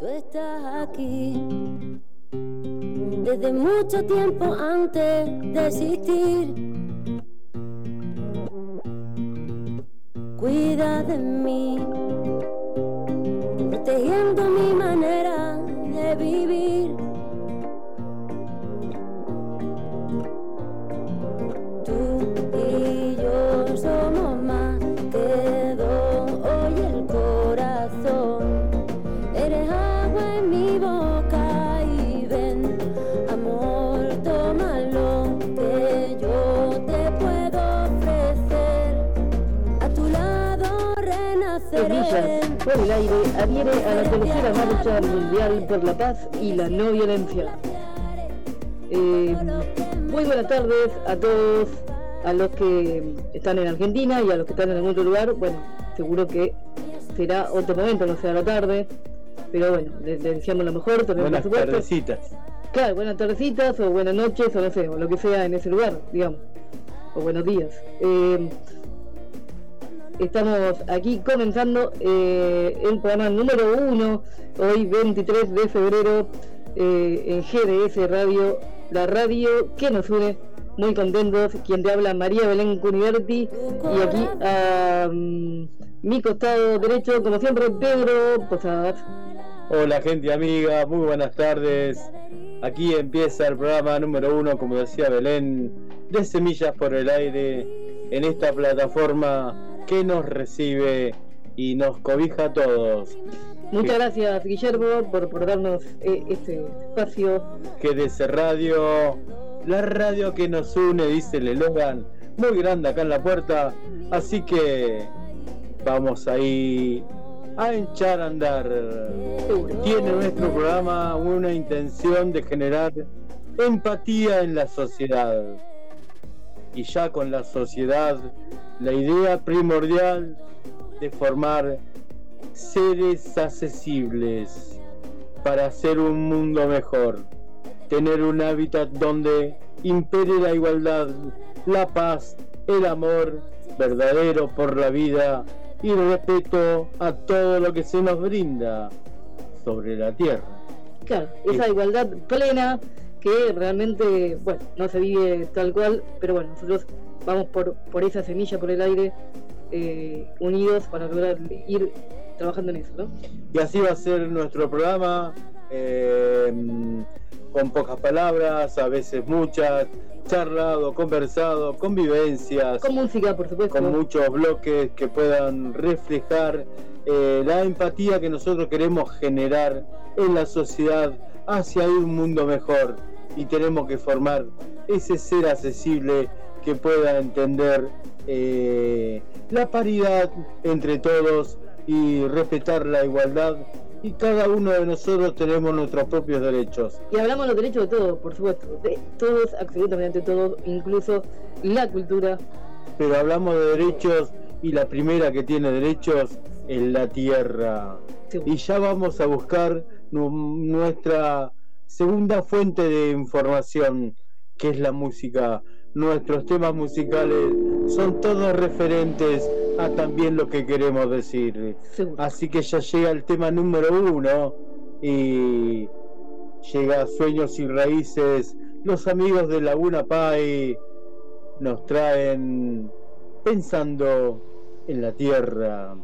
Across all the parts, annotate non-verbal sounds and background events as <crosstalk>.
Tú estás aquí desde mucho tiempo antes de existir. Cuida de mí, protegiendo mi manera de vivir. Adhiere a la tercera marcha mundial por la paz y la no violencia. Eh, muy buenas tardes a todos, a los que están en Argentina y a los que están en algún otro lugar. Bueno, seguro que será otro momento, no será la tarde. Pero bueno, les, les deseamos lo mejor, también Buenas por supuesto. tardecitas. Claro, buenas tardecitas o buenas noches o no sé, o lo que sea en ese lugar, digamos. O buenos días. Eh, estamos aquí comenzando eh, el programa número uno, hoy 23 de febrero, eh, en GDS Radio, la radio que nos une. Muy contentos, quien te habla María Belén Cuniverti y aquí a mm, mi costado derecho, como siempre, Pedro Posadas. Hola gente amiga, muy buenas tardes. Aquí empieza el programa número uno, como decía Belén, de Semillas por el Aire, en esta plataforma que nos recibe y nos cobija a todos. Muchas gracias, Guillermo, por, por darnos eh, este espacio. GDS Radio, la radio que nos une, dice el eslogan, muy grande acá en la puerta. Así que vamos ahí a echar a andar. Tiene nuestro programa una intención de generar empatía en la sociedad. Y ya con la sociedad, la idea primordial de formar seres accesibles para hacer un mundo mejor. Tener un hábitat donde impere la igualdad, la paz, el amor verdadero por la vida y el respeto a todo lo que se nos brinda sobre la tierra. Claro, esa igualdad plena que realmente, bueno, no se vive tal cual, pero bueno, nosotros vamos por, por esa semilla, por el aire, eh, unidos para lograr ir trabajando en eso, ¿no? Y así va a ser nuestro programa, eh, con pocas palabras, a veces muchas, charlado, conversado, convivencias, Con música, por supuesto. con muchos bloques que puedan reflejar eh, la empatía que nosotros queremos generar en la sociedad hacia un mundo mejor y tenemos que formar ese ser accesible que pueda entender eh, la paridad entre todos y respetar la igualdad y cada uno de nosotros tenemos nuestros propios derechos. Y hablamos de los derechos de todos, por supuesto, de todos, absolutamente todos, incluso la cultura. Pero hablamos de derechos y la primera que tiene derechos es la tierra. Sí. Y ya vamos a buscar nu- nuestra segunda fuente de información, que es la música. Nuestros temas musicales son todos referentes a también lo que queremos decir. Seguro. Así que ya llega el tema número uno y llega Sueños y Raíces. Los amigos de Laguna Pai nos traen pensando en la tierra.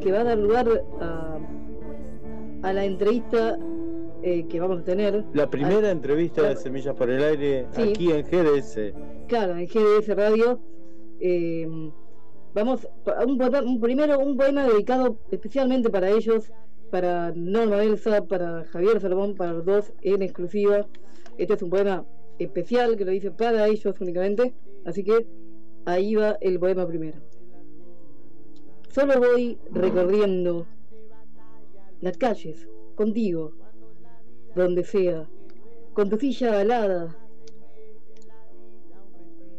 Que va a dar lugar a, a la entrevista eh, que vamos a tener. La primera Ah, entrevista de. Semillas por el Aire Sí. aquí en GDS. Claro, en GDS Radio. eh, vamos un, un- primero un poema dedicado especialmente para ellos, para Norma Elsa, para Javier Salomón, para los dos en exclusiva. Este es un poema especial que lo dice para ellos únicamente, así que ahí va el poema primero. Solo voy recorriendo las calles contigo, donde sea, con tu silla alada,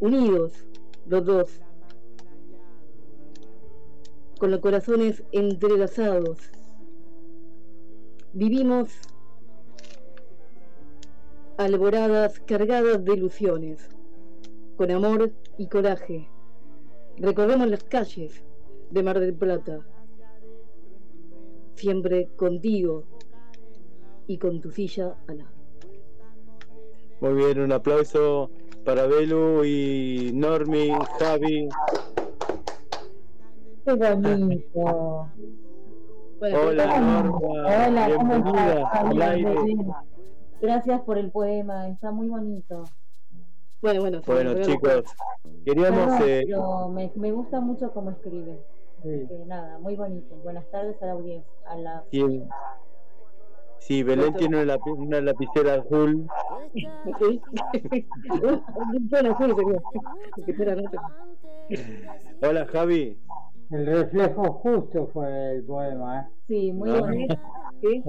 unidos los dos, con los corazones entrelazados. Vivimos alboradas cargadas de ilusiones, con amor y coraje. Recorremos las calles de Mar del Plata, siempre contigo y con tu silla al lado. Muy bien, un aplauso para Belu y Normi, Javi. Qué bonito. Bueno, Hola Norma, Hola, ¿cómo estás? Gracias por el poema, está muy bonito. bueno, bueno, Bueno bueno, chicos, queríamos... Perdón, eh, me, me gusta mucho cómo escribe. Sí, Que nada, muy bonito. Buenas tardes a la audiencia. A la... sí, sí, Belén tiene una, lapi- una lapicera azul. <laughs> Hola Javi. El reflejo justo fue el poema, ¿eh? Sí, muy No. bonito. <laughs> ¿Sí?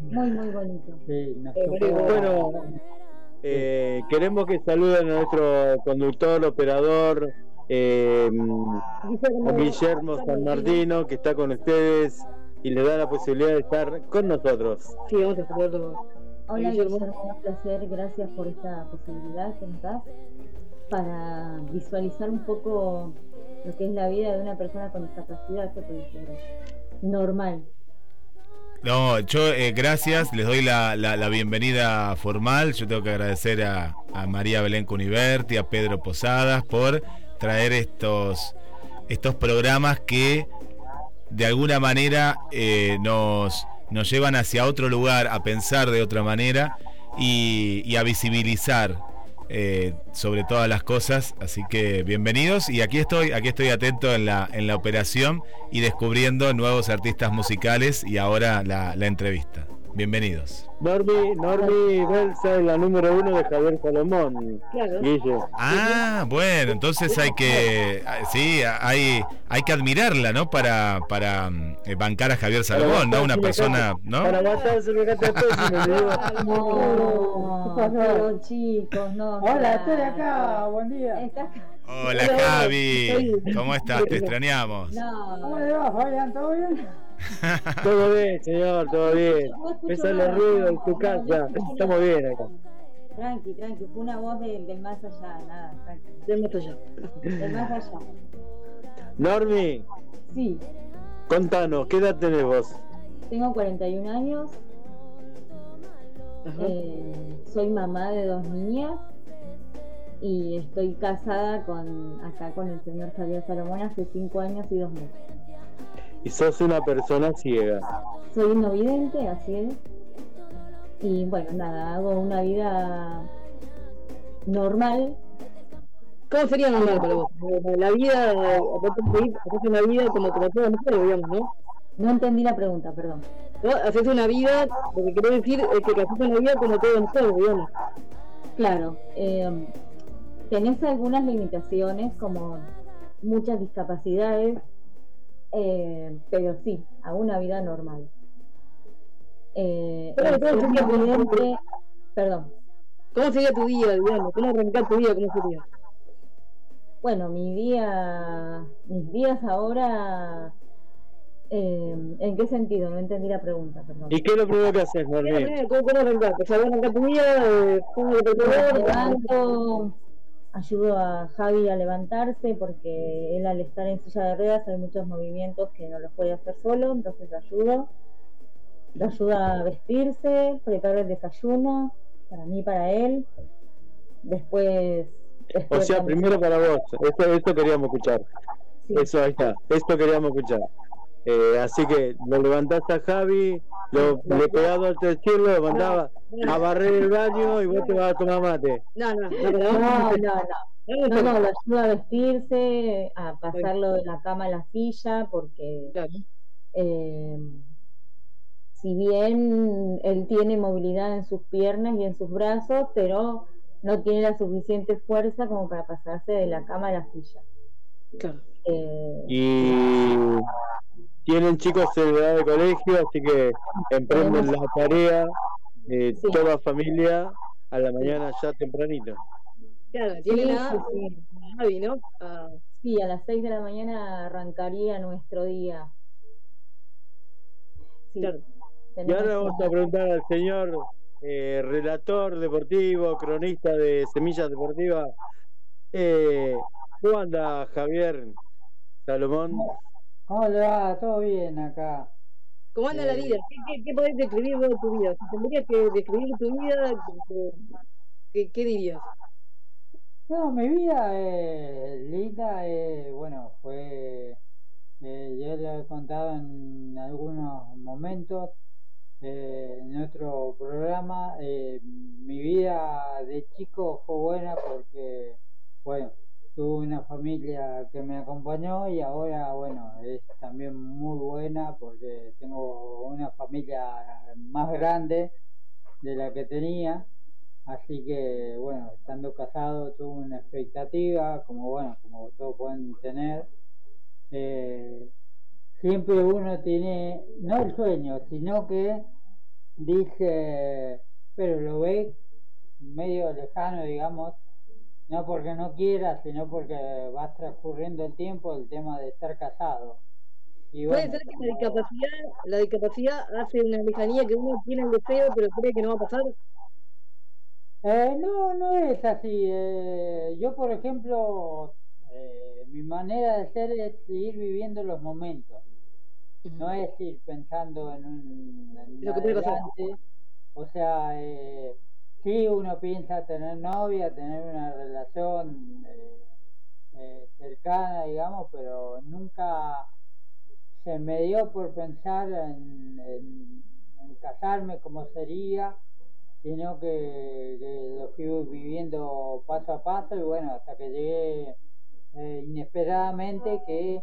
Muy, muy bonito. Sí, nos Eh, tocó- Bueno, eh, queremos que saluden a nuestro conductor, operador, eh, a Guillermo San Martino, que está con ustedes y le da la posibilidad de estar con nosotros. Sí, vamos a saludarlo. Hola Guillermo. Guillermo, un placer. Gracias por esta posibilidad que nos das para visualizar un poco lo que es la vida de una persona con discapacidad que puede ser normal. No, yo eh, gracias, les doy la, la- la bienvenida formal. Yo tengo que agradecer a, a María Belén Cuniverti, a Pedro Posadas por traer estos, estos programas que de alguna manera eh, nos, nos llevan hacia otro lugar, a pensar de otra manera y, a visibilizar eh, sobre todas las cosas. Así que bienvenidos y aquí estoy, aquí estoy atento en la, en la operación y descubriendo nuevos artistas musicales y ahora la, la entrevista. Bienvenidos. Normi, Normi Belsa es la número uno de Javier Salomón. Claro. Ah, bueno, entonces hay que, sí, hay, hay que admirarla, ¿no? Para, para eh, bancar a Javier Salomón, ¿no? Una persona, ¿no? Para espécimen, le digo. No, chicos, no. Hola, estoy acá, buen día. Hola Javi, ¿cómo estás? Te <laughs> extrañamos. ¿Cómo le va, Fabián? ¿Todo bien? <laughs> Todo bien, señor, todo bien. no escucho Me sale nada. ruido en tu casa. Estamos bien acá. Tranqui, tranqui, fue una voz del, del más allá, nada, tranqui. Del más allá. Del más allá. Normi, Sí, contanos, ¿qué edad tenés vos? tengo 41 años, eh, soy mamá de dos niñas y estoy casada con acá con el señor Javier Salomón hace 5 años y dos meses. Y sos una persona ciega. Soy no vidente, así es. Y bueno, nada, hago una vida normal. ¿Cómo sería normal para vos? La vida, haces una vida como, como todos nosotros, digamos, ¿no? No entendí la pregunta, perdón. ¿No? Haces una vida, lo que quiero decir es que haces una vida como todos nosotros, digamos. Claro, eh, tenés algunas limitaciones como muchas discapacidades, eh, pero sí, a una vida normal. Eh, Pero, perdón, ¿Cómo sería tu día, digamos? ¿Cómo arrancar tu día? ¿Cómo sería? bueno, mi día, mis días ahora, eh, ¿en qué sentido? No entendí la pregunta, perdón. ¿Y qué es lo primero que haces, Marlene? ¿Cómo, cómo arrancar? O sea, vos arrancás tu día, ¿cómo te levanto, ayudo a Javi a levantarse porque él al estar en silla de ruedas hay muchos movimientos que no los puede hacer solo, entonces lo ayudo. Lo ayuda a vestirse, preparo el desayuno, para mí, para él. Después... O sea, primero para vos, eso, eso queríamos escuchar. Sí. Eso ahí está, esto queríamos escuchar. Eh, así que lo levantaste a Javi, lo, le pegás al tercero, lo mandaba a barrer el baño y vos te vas a tomar mate. No, no, no, No, no, no. No, no, lo ayuda a vestirse, a pasarlo de la cama a la silla, porque Claro. eh, si bien él tiene movilidad en sus piernas y en sus brazos, pero no tiene la suficiente fuerza como para pasarse de la cama a la silla. Claro. Eh, Y tienen chicos en edad de colegio, así que emprenden la tarea, eh, Sí. toda familia, a la mañana ya tempranito. Claro, tiene sí, nada, sí. Javi, ¿no? Ah, Sí, a las 6 de la mañana arrancaría nuestro día. Sí, Claro. Y ahora vamos a preguntar al señor eh, relator deportivo, cronista de Semillas Deportivas. Eh, ¿Cómo anda Javier Salomón? ¿Cómo le va? ¿Todo bien acá? ¿Cómo anda la Eh, vida? ¿Qué, qué, qué podés describir vos de tu vida? Si tendrías que describir tu vida, ¿qué, dirías? No, mi vida es linda, eh, bueno, fue, eh, yo lo he contado en algunos momentos eh, en otro programa, eh, mi vida de chico fue buena porque, bueno, tuve una familia que me acompañó y ahora, bueno, es también muy buena porque tengo una familia más grande de la que tenía. Así que, bueno, estando casado tuve una expectativa, como bueno, como todos pueden tener. Eh, siempre uno tiene, no el sueño, sino que dice, pero lo ve medio lejano, digamos, no porque no quiera, sino porque va transcurriendo el tiempo el tema de estar casado. Y Puede ser que la discapacidad, la discapacidad hace una lejanía que uno tiene el deseo, pero cree que no va a pasar. Eh, no, no es así. eh, yo, por ejemplo, eh, mi manera de ser es seguir viviendo los momentos. No es ir pensando en un en Lo que puede pasar. adelante. O sea, eh, sí uno piensa tener novia, tener una relación eh, eh, cercana, digamos, pero nunca se me dio por pensar en, casarme como sería, sino que, que lo fui viviendo paso a paso y bueno, hasta que llegué eh, inesperadamente que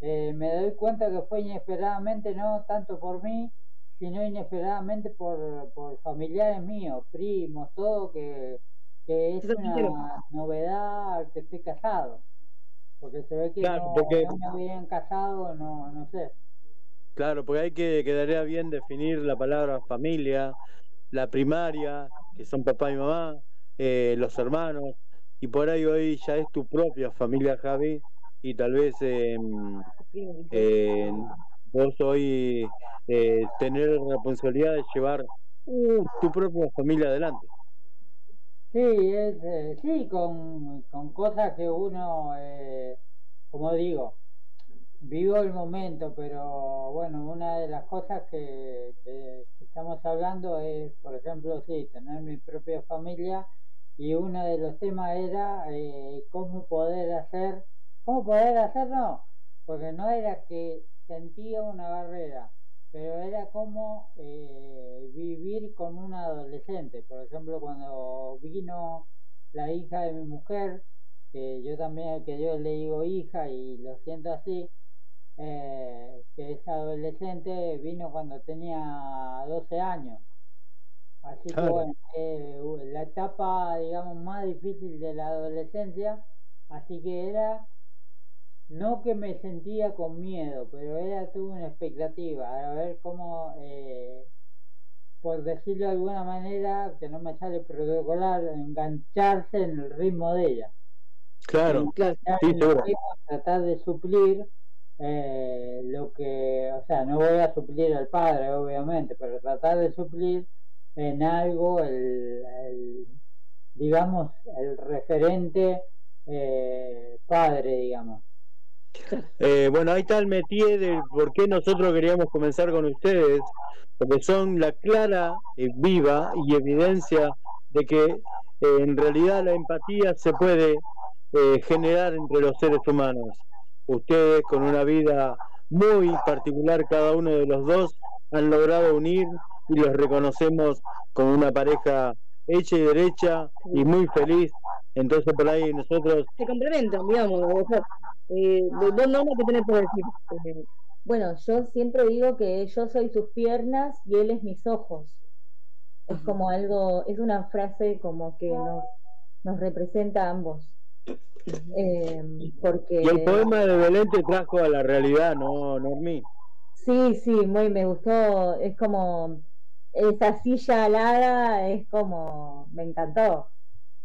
eh, me doy cuenta que fue inesperadamente no tanto por mí, sino inesperadamente por, por familiares míos, primos, todo, que, que es Eso quiero. una novedad que esté casado. Porque se ve que Claro, no, porque- no me habían casado, no, no sé. Claro, porque hay que quedaría bien definir la palabra familia, la primaria, que son papá y mamá, eh, los hermanos, y por ahí hoy ya es tu propia familia, Javi, y tal vez eh, eh, vos hoy eh, tener la responsabilidad de llevar uh, tu propia familia adelante. Sí, es, eh, sí, con, con cosas que uno, eh, como digo, vivo el momento, pero bueno, una de las cosas que, que- estamos hablando es, por ejemplo, sí, tener mi propia familia y uno de los temas era eh, cómo poder hacer, cómo poder hacer, no, porque no era que sentía una barrera, pero era como eh, vivir con un adolescente. Por ejemplo, cuando vino la hija de mi mujer, que yo también, que yo le digo hija y lo siento así, eh, que es adolescente, vino cuando tenía 12 años. Así que bueno, eh, la etapa, digamos, más difícil de la adolescencia, así que era, no que me sentía con miedo, pero era, tuve una expectativa, a ver cómo, eh, por decirlo de alguna manera, que no me sale protocolar, engancharse en el ritmo de ella. Claro, sí, seguro. tratar de suplir eh, lo que, o sea, no voy a suplir al padre, obviamente, pero tratar de suplir en algo el, el, digamos, el referente eh, padre, digamos. Eh, bueno, ahí está el métier de por qué nosotros queríamos comenzar con ustedes, porque son la clara, eh, viva y evidencia de que eh, en realidad la empatía se puede eh, generar entre los seres humanos. Ustedes con una vida muy particular, cada uno de los dos, han logrado unir y los reconocemos como una pareja hecha y derecha y muy feliz. Entonces por ahí nosotros Se complementan, digamos. O sea, eh, de dos normas que tenés por decir. Eh, Bueno, yo siempre digo que yo soy sus piernas y él es mis ojos. Es como algo, es una frase como que nos, nos representa a ambos. Eh, porque Y el poema de Belén te trajo a la realidad, ¿no, Normi? sí, sí, muy me gustó. Es como esa silla alada, es como, me encantó.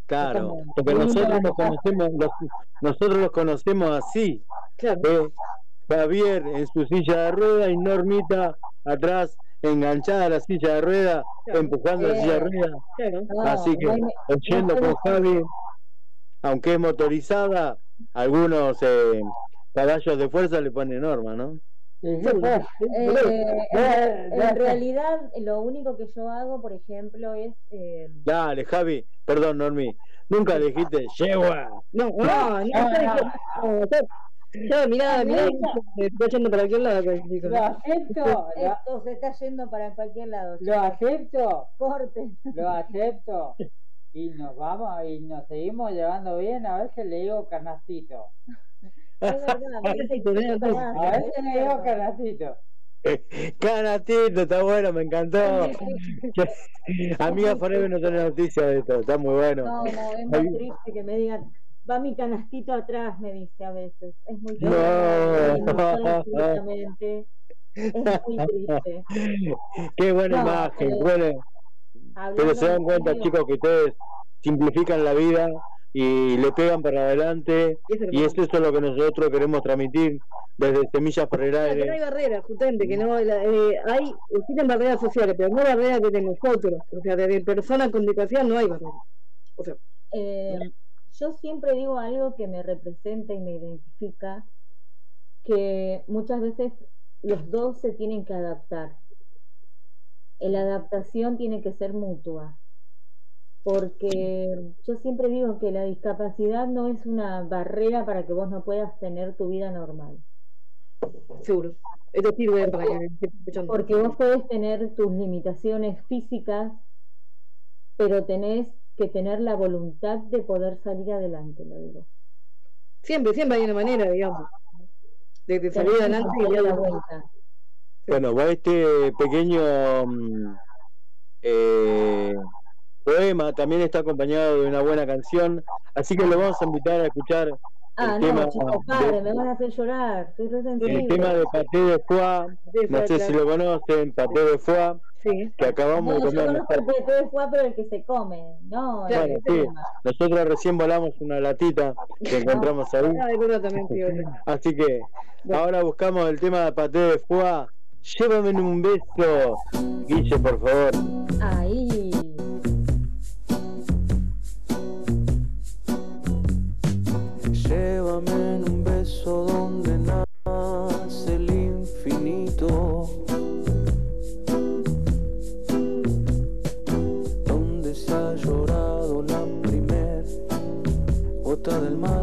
Claro, como- porque nosotros los conocemos, los- nosotros los conocemos así. claro. ¿eh? Javier en su silla de rueda y Normita atrás, enganchada a la silla de rueda, Claro. empujando la silla de rueda. claro. No, Así que, me- oyendo con Javi, aunque es motorizada, algunos eh, caballos de fuerza le ponen norma, ¿no? Pues, Eh, en, realidad, lo único que yo hago, por ejemplo, es eh, Dale, Javi, perdón, Normi, nunca dijiste yegua. No, no, no, no, no, no, Ya, mirá, mirá, me está yendo para aquel lado. chicos. Lo acepto, esto se está yendo para cualquier lado. lo acepto, Corte. lo acepto. Y nos vamos y nos seguimos llevando bien. A veces le digo canastito. Es verdad, A es veces le digo cierto. canastito. Canatito, está bueno, me encantó. <laughs> Amiga Forever no tiene noticia de esto, está muy bueno. No, no, es muy triste que me digan, va mi canastito atrás, me dice a veces. Es muy triste. No. Es muy triste. <laughs> Qué buena No, imagen, pero- buena- pero se dan cuenta chicos que ustedes simplifican la vida y le pegan para adelante. Y eso es lo y que- es eso lo que nosotros queremos transmitir desde Semillas por el Claro, que no hay barreras, justamente, que no la- eh, hay, existen barreras sociales, pero no barreras que de nosotros, o sea, de, personas con discapacidad no hay barreras. O sea, Eh, yo siempre digo algo que me representa y me identifica, que muchas veces los dos se tienen que adaptar. La adaptación tiene que ser mutua, porque yo siempre digo que la discapacidad no es una barrera para que vos no puedas tener tu vida normal, seguro. Esto sirve para que porque vos podés tener tus limitaciones físicas, pero tenés que tener la voluntad de poder salir adelante, lo digo. Siempre, siempre hay una manera, digamos, de, de salir adelante y ya la vuelta. Bueno, va este pequeño mm, eh, poema también está acompañado de una buena canción, así que lo vamos a invitar a escuchar Ah, el no, tema de- padre, me van a hacer llorar, re el tema de Paté de Foie, no sé si lo conocen, Paté de Foie, Sí. que acabamos No, de yo comer. conozco el PT de foie, pero el que se come, no, Claro, el sí. Nosotros recién volamos una latita que <laughs> encontramos ahí, Ah, así que ahora buscamos el tema de Paté de Foie. Llévame un beso, Guille, por favor. Ahí. Llévame en un beso donde nace el infinito, donde se ha llorado la primer gota del mar,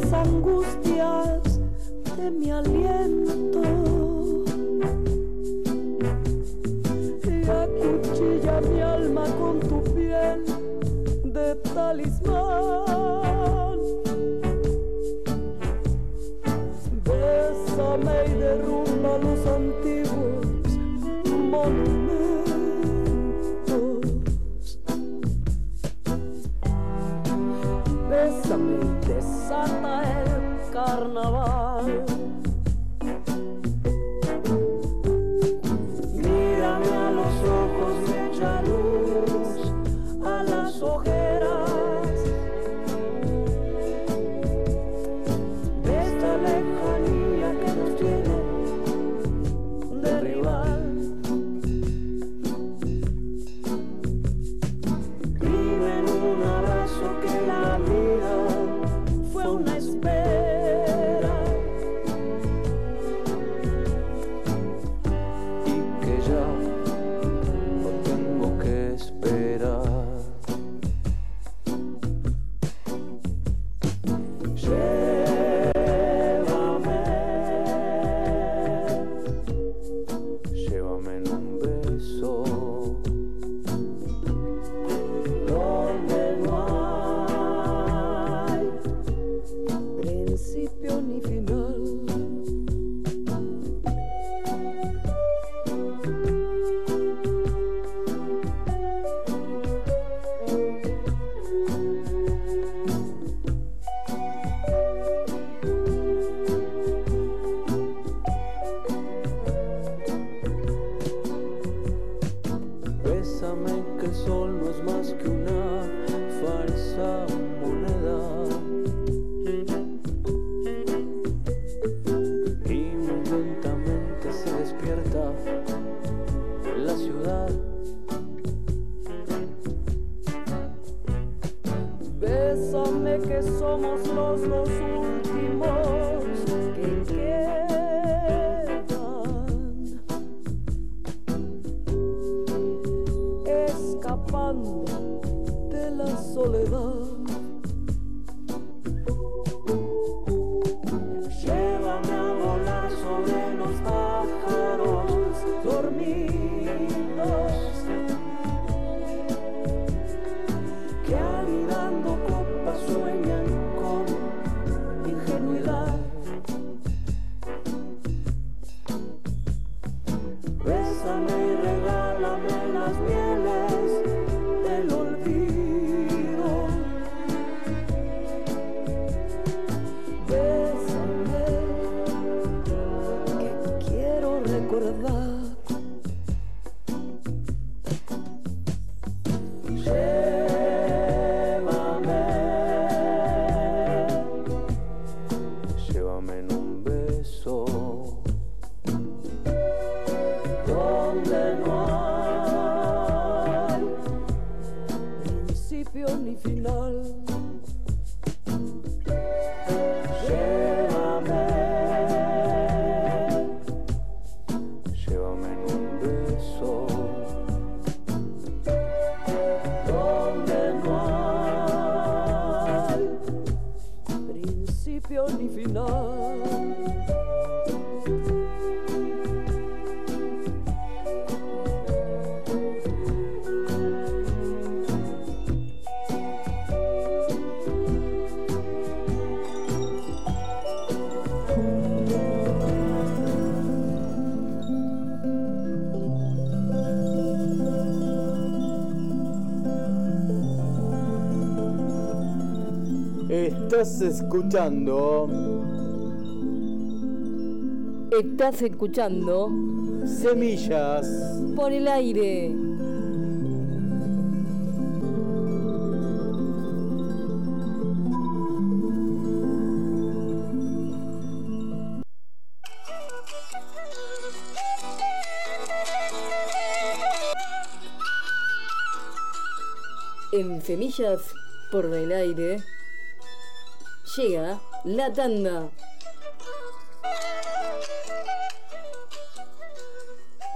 las angustias de mi aliento. Y acuchilla mi alma con tu piel de talismán. Bésame y derrumba los antiguos carnaval. mundo. escuchando. Estás escuchando. Semillas. Por el aire. En Semillas por el aire llega la tanda.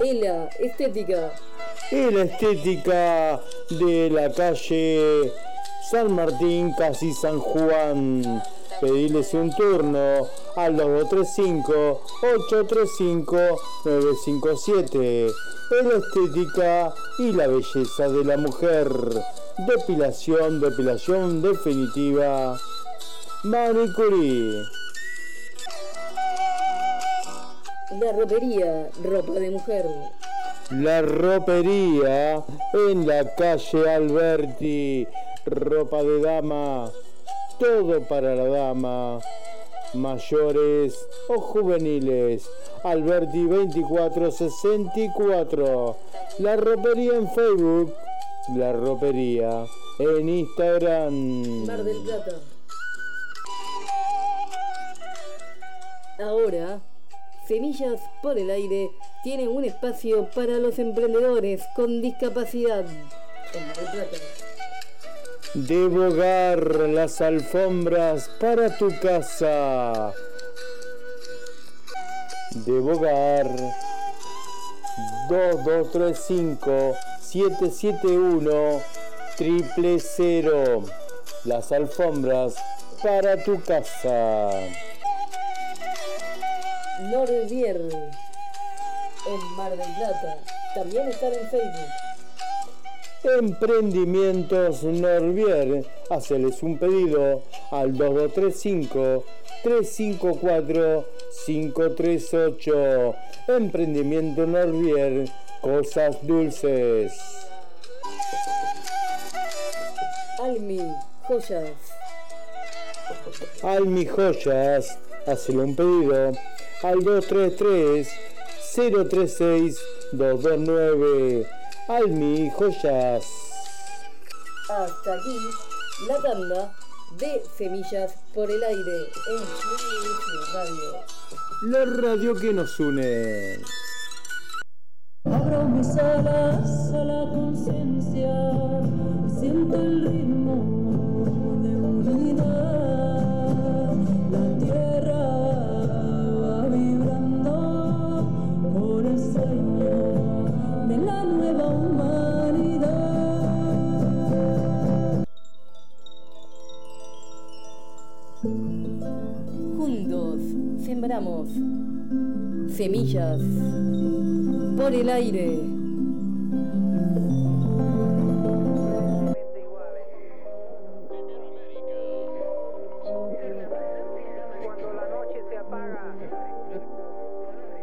la estética. Es la estética de la calle San Martín, casi San Juan. Pediles un turno al 235-835-957. Es la estética y la belleza de la mujer. Depilación, depilación definitiva. Marie La ropería, ropa de mujer. La ropería en la calle Alberti. Ropa de dama. Todo para la dama. Mayores o juveniles. Alberti 2464. La ropería en Facebook. La ropería en Instagram. Mar del Plata. Ahora, Semillas por el Aire tiene un espacio para los emprendedores con discapacidad. En Mar del Plata. De bogar las alfombras para tu casa. De bogar 2235 771 triple cero. Las alfombras para tu casa. Norvier en Mar del Plata. También están en Facebook. Emprendimientos Norvier. Haceles un pedido al 2235 354 538. Emprendimiento Norvier. Cosas dulces. Almi, joyas. Almi Joyas. Hacele un pedido al 233 036 229. Almi Joyas. Hasta aquí la tanda de Semillas por el Aire en GDS Radio. La radio que nos une. Abro mis alas a la conciencia, siento el ritmo sembramos semillas por el aire.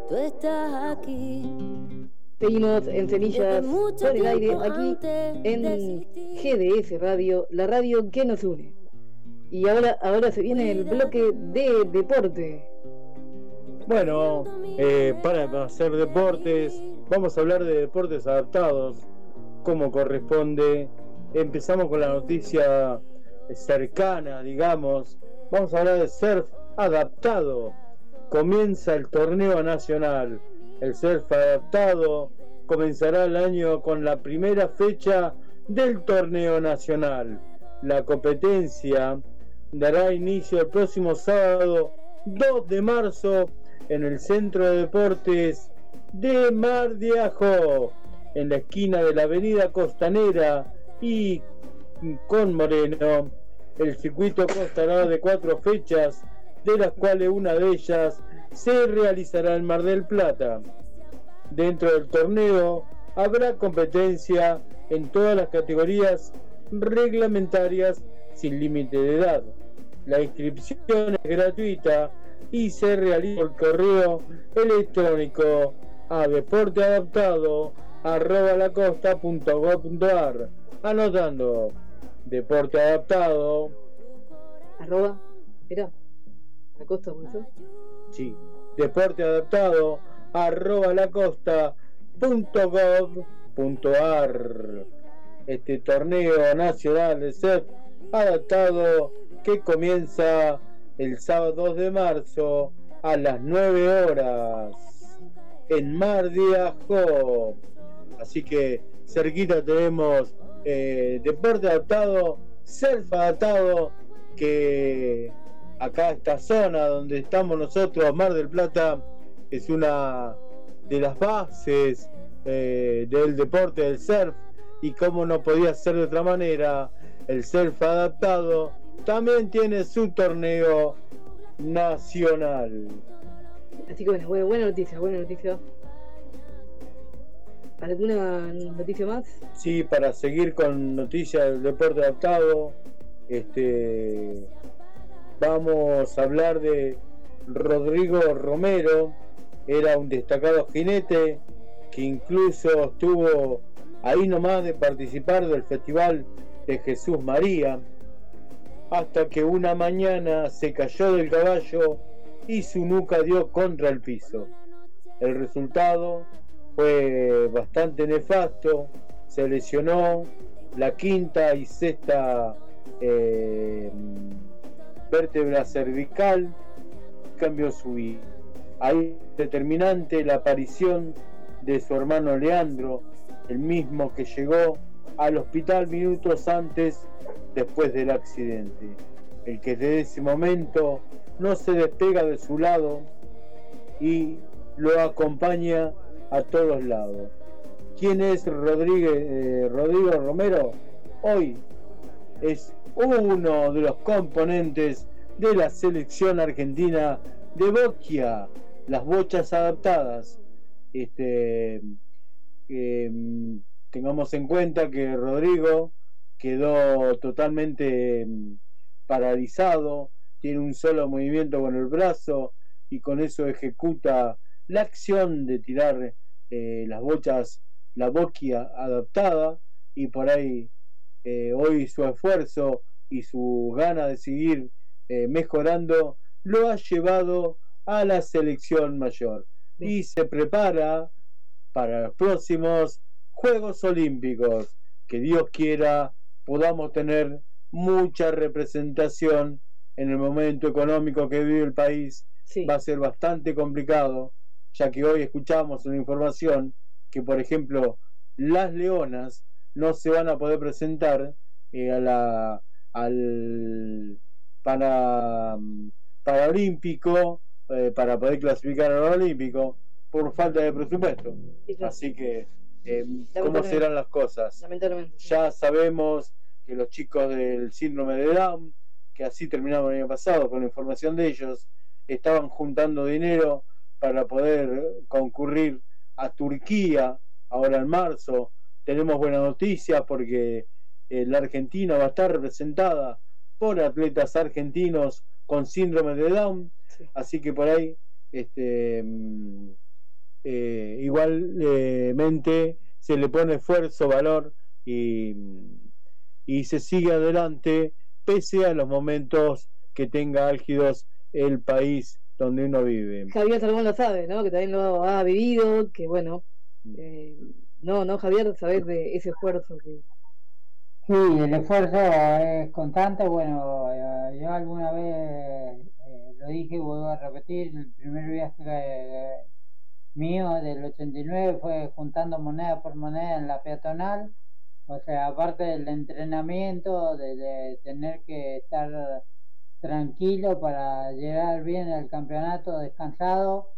Tú estás aquí. Seguimos en Semillas por el Aire aquí en GDS Radio, la radio que nos une. Y ahora, ahora se viene el bloque de deporte. Bueno, eh, para hacer deportes, vamos a hablar de deportes adaptados, como corresponde. Empezamos con la noticia cercana, digamos. Vamos a hablar de surf adaptado. Comienza el torneo nacional. El surf adaptado comenzará el año con la primera fecha del torneo nacional. La competencia dará inicio el próximo sábado 2 de marzo en el Centro de Deportes de Mar de Ajó, en la esquina de la Avenida Costanera y con Moreno. El circuito constará de cuatro fechas, de las cuales una de ellas se realizará en Mar del Plata. Dentro del torneo habrá competencia en todas las categorías reglamentarias sin límite de edad. La inscripción es gratuita y se realiza por correo electrónico a deporteadaptado arroba lacosta.gov.ar anotando deporte adaptado Arroba, mira, la costa, ¿por eso? sí, deporte adaptado arroba lacosta.gov.ar este torneo nacional de surf adaptado que comienza el sábado 2 de marzo a las 9 horas en Mar de Ajó. Así que cerquita tenemos eh, deporte adaptado, surf adaptado, que acá esta zona donde estamos nosotros, Mar del Plata, es una de las bases eh, del deporte del surf y como no podía ser de otra manera, el surf adaptado también tiene su torneo nacional. Así que bueno, buena, noticia, buena noticia. ¿Alguna noticia más? Sí, para seguir con noticias del deporte adaptado, este, vamos a hablar de Rodrigo Romero. Era un destacado jinete que incluso estuvo ahí nomás de participar del Festival de Jesús María, hasta que una mañana se cayó del caballo y su nuca dio contra el piso. El resultado fue bastante nefasto, se lesionó la quinta y sexta eh, vértebra cervical, cambió su vida. Ahí determinante la aparición de su hermano Leandro, el mismo que llegó al hospital minutos antes después del accidente. El que desde ese momento no se despega de su lado y lo acompaña a todos lados. ¿Quién es eh, Rodrigo Romero? Hoy es uno de los componentes de la selección argentina de Boquia, las bochas adaptadas. Este, mm, tengamos en cuenta que Rodrigo quedó totalmente mm, paralizado, tiene un solo movimiento con el brazo y con eso ejecuta la acción de tirar eh, las bochas, la boquia adaptada y por ahí eh, hoy su esfuerzo y su gana de seguir eh, mejorando lo ha llevado a la selección mayor y se prepara para los próximos Juegos Olímpicos. Que Dios quiera podamos tener mucha representación en el momento económico que vive el país. Va a ser bastante complicado, ya que hoy escuchamos una información que, por ejemplo, las leonas no se van a poder presentar eh, a la, al para, Paralímpico eh, para poder clasificar al Olímpico por falta de presupuesto. Así que, eh, ¿cómo serán las cosas? Ya sabemos que los chicos del síndrome de Down, que así terminaron el año pasado con la información de ellos, estaban juntando dinero para poder concurrir a Turquía ahora en marzo. Tenemos buena noticia porque eh, la Argentina va a estar representada por atletas argentinos con síndrome de Down, así que por ahí este, mm, eh, igualmente se le pone esfuerzo, valor y, y se sigue adelante pese a los momentos que tenga álgidos el país donde uno vive. Javier Salmón lo sabe, ¿no? Que también lo ha vivido, que bueno, mm. eh, no, no, Javier, sabes de ese esfuerzo que, Sí, el esfuerzo es constante. Bueno, eh, yo alguna vez eh, lo dije y vuelvo a repetir, el primer viaje eh, mío del 89 fue juntando moneda por moneda en la peatonal. O sea, aparte del entrenamiento, de, tener que estar tranquilo para llegar bien al campeonato descansado,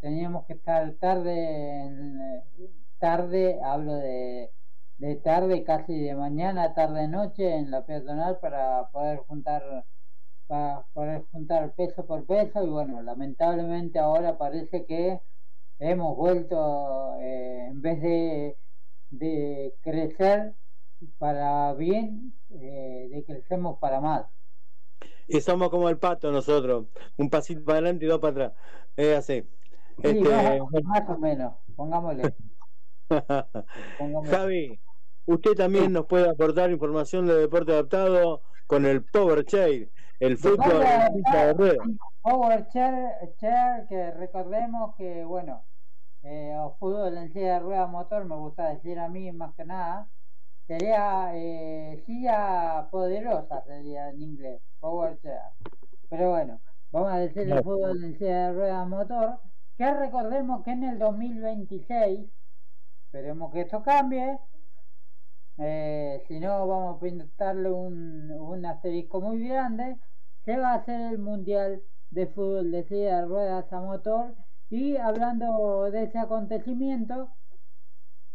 teníamos que estar tarde, tarde, hablo de de tarde, casi de mañana, tarde, noche en la peatonal para poder juntar para poder juntar peso por peso. Y bueno, lamentablemente ahora parece que hemos vuelto eh, en vez de, de crecer para bien, eh, de crecemos para mal. Y somos como el pato nosotros, un pasito para adelante y dos para atrás. Es así. este... más, más, o menos, pongámosle. <laughs> Javi, usted también nos puede aportar información de deporte adaptado con el Power Chair, el fútbol de Power Chair, que recordemos que, bueno, eh, o fútbol en silla de rueda motor, me gusta decir a mí más que nada, sería eh, silla poderosa, sería en inglés, Power Chair. Pero bueno, vamos a decir el fútbol en silla de rueda motor, que recordemos que en el 2026 Esperemos que esto cambie. Eh, si no, vamos a pintarle un, un asterisco muy grande. Se va a hacer el Mundial de Fútbol de silla de ruedas a motor. Y hablando de ese acontecimiento,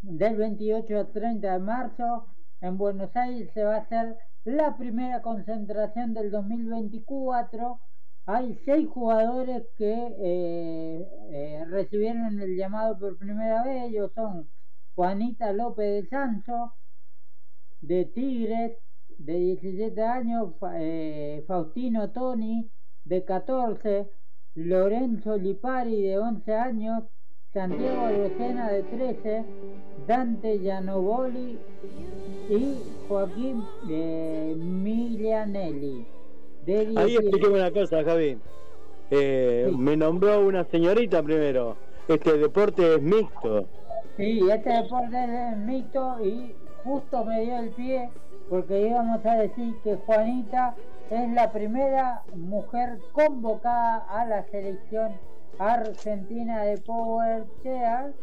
del 28 al 30 de marzo en Buenos Aires se va a hacer la primera concentración del 2024. Hay seis jugadores que eh, eh, recibieron el llamado por primera vez. Ellos son Juanita López de Sanso, de Tigres, de 17 años, eh, Faustino Toni, de 14, Lorenzo Lipari, de 11 años, Santiago Alocena, de 13, Dante Gianovoli y Joaquín eh, Milianelli, de Ahí 17. expliqueme una cosa, Javi. Eh, Sí. Me nombró una señorita primero. Este deporte es mixto. Sí, este deporte es mixto y justo me dio el pie porque íbamos a decir que Juanita es la primera mujer convocada a la selección argentina de Power Chair,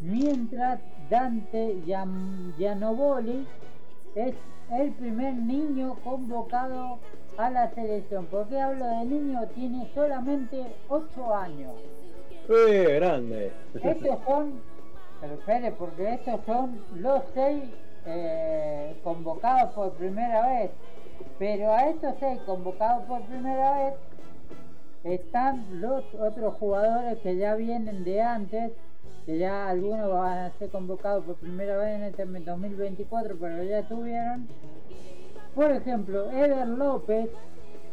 mientras Dante Gian- Gianovoli es el primer niño convocado a la selección. ¿Por qué hablo de niño? Tiene solamente 8 años. ¡Eh, grande! Estos son, pero espere, porque estos son los seis eh, convocados por primera vez. Pero a estos seis convocados por primera vez están los otros jugadores que ya vienen de antes, que ya algunos van a ser convocados por primera vez en este 2024, pero ya estuvieron. Por ejemplo, Ever López,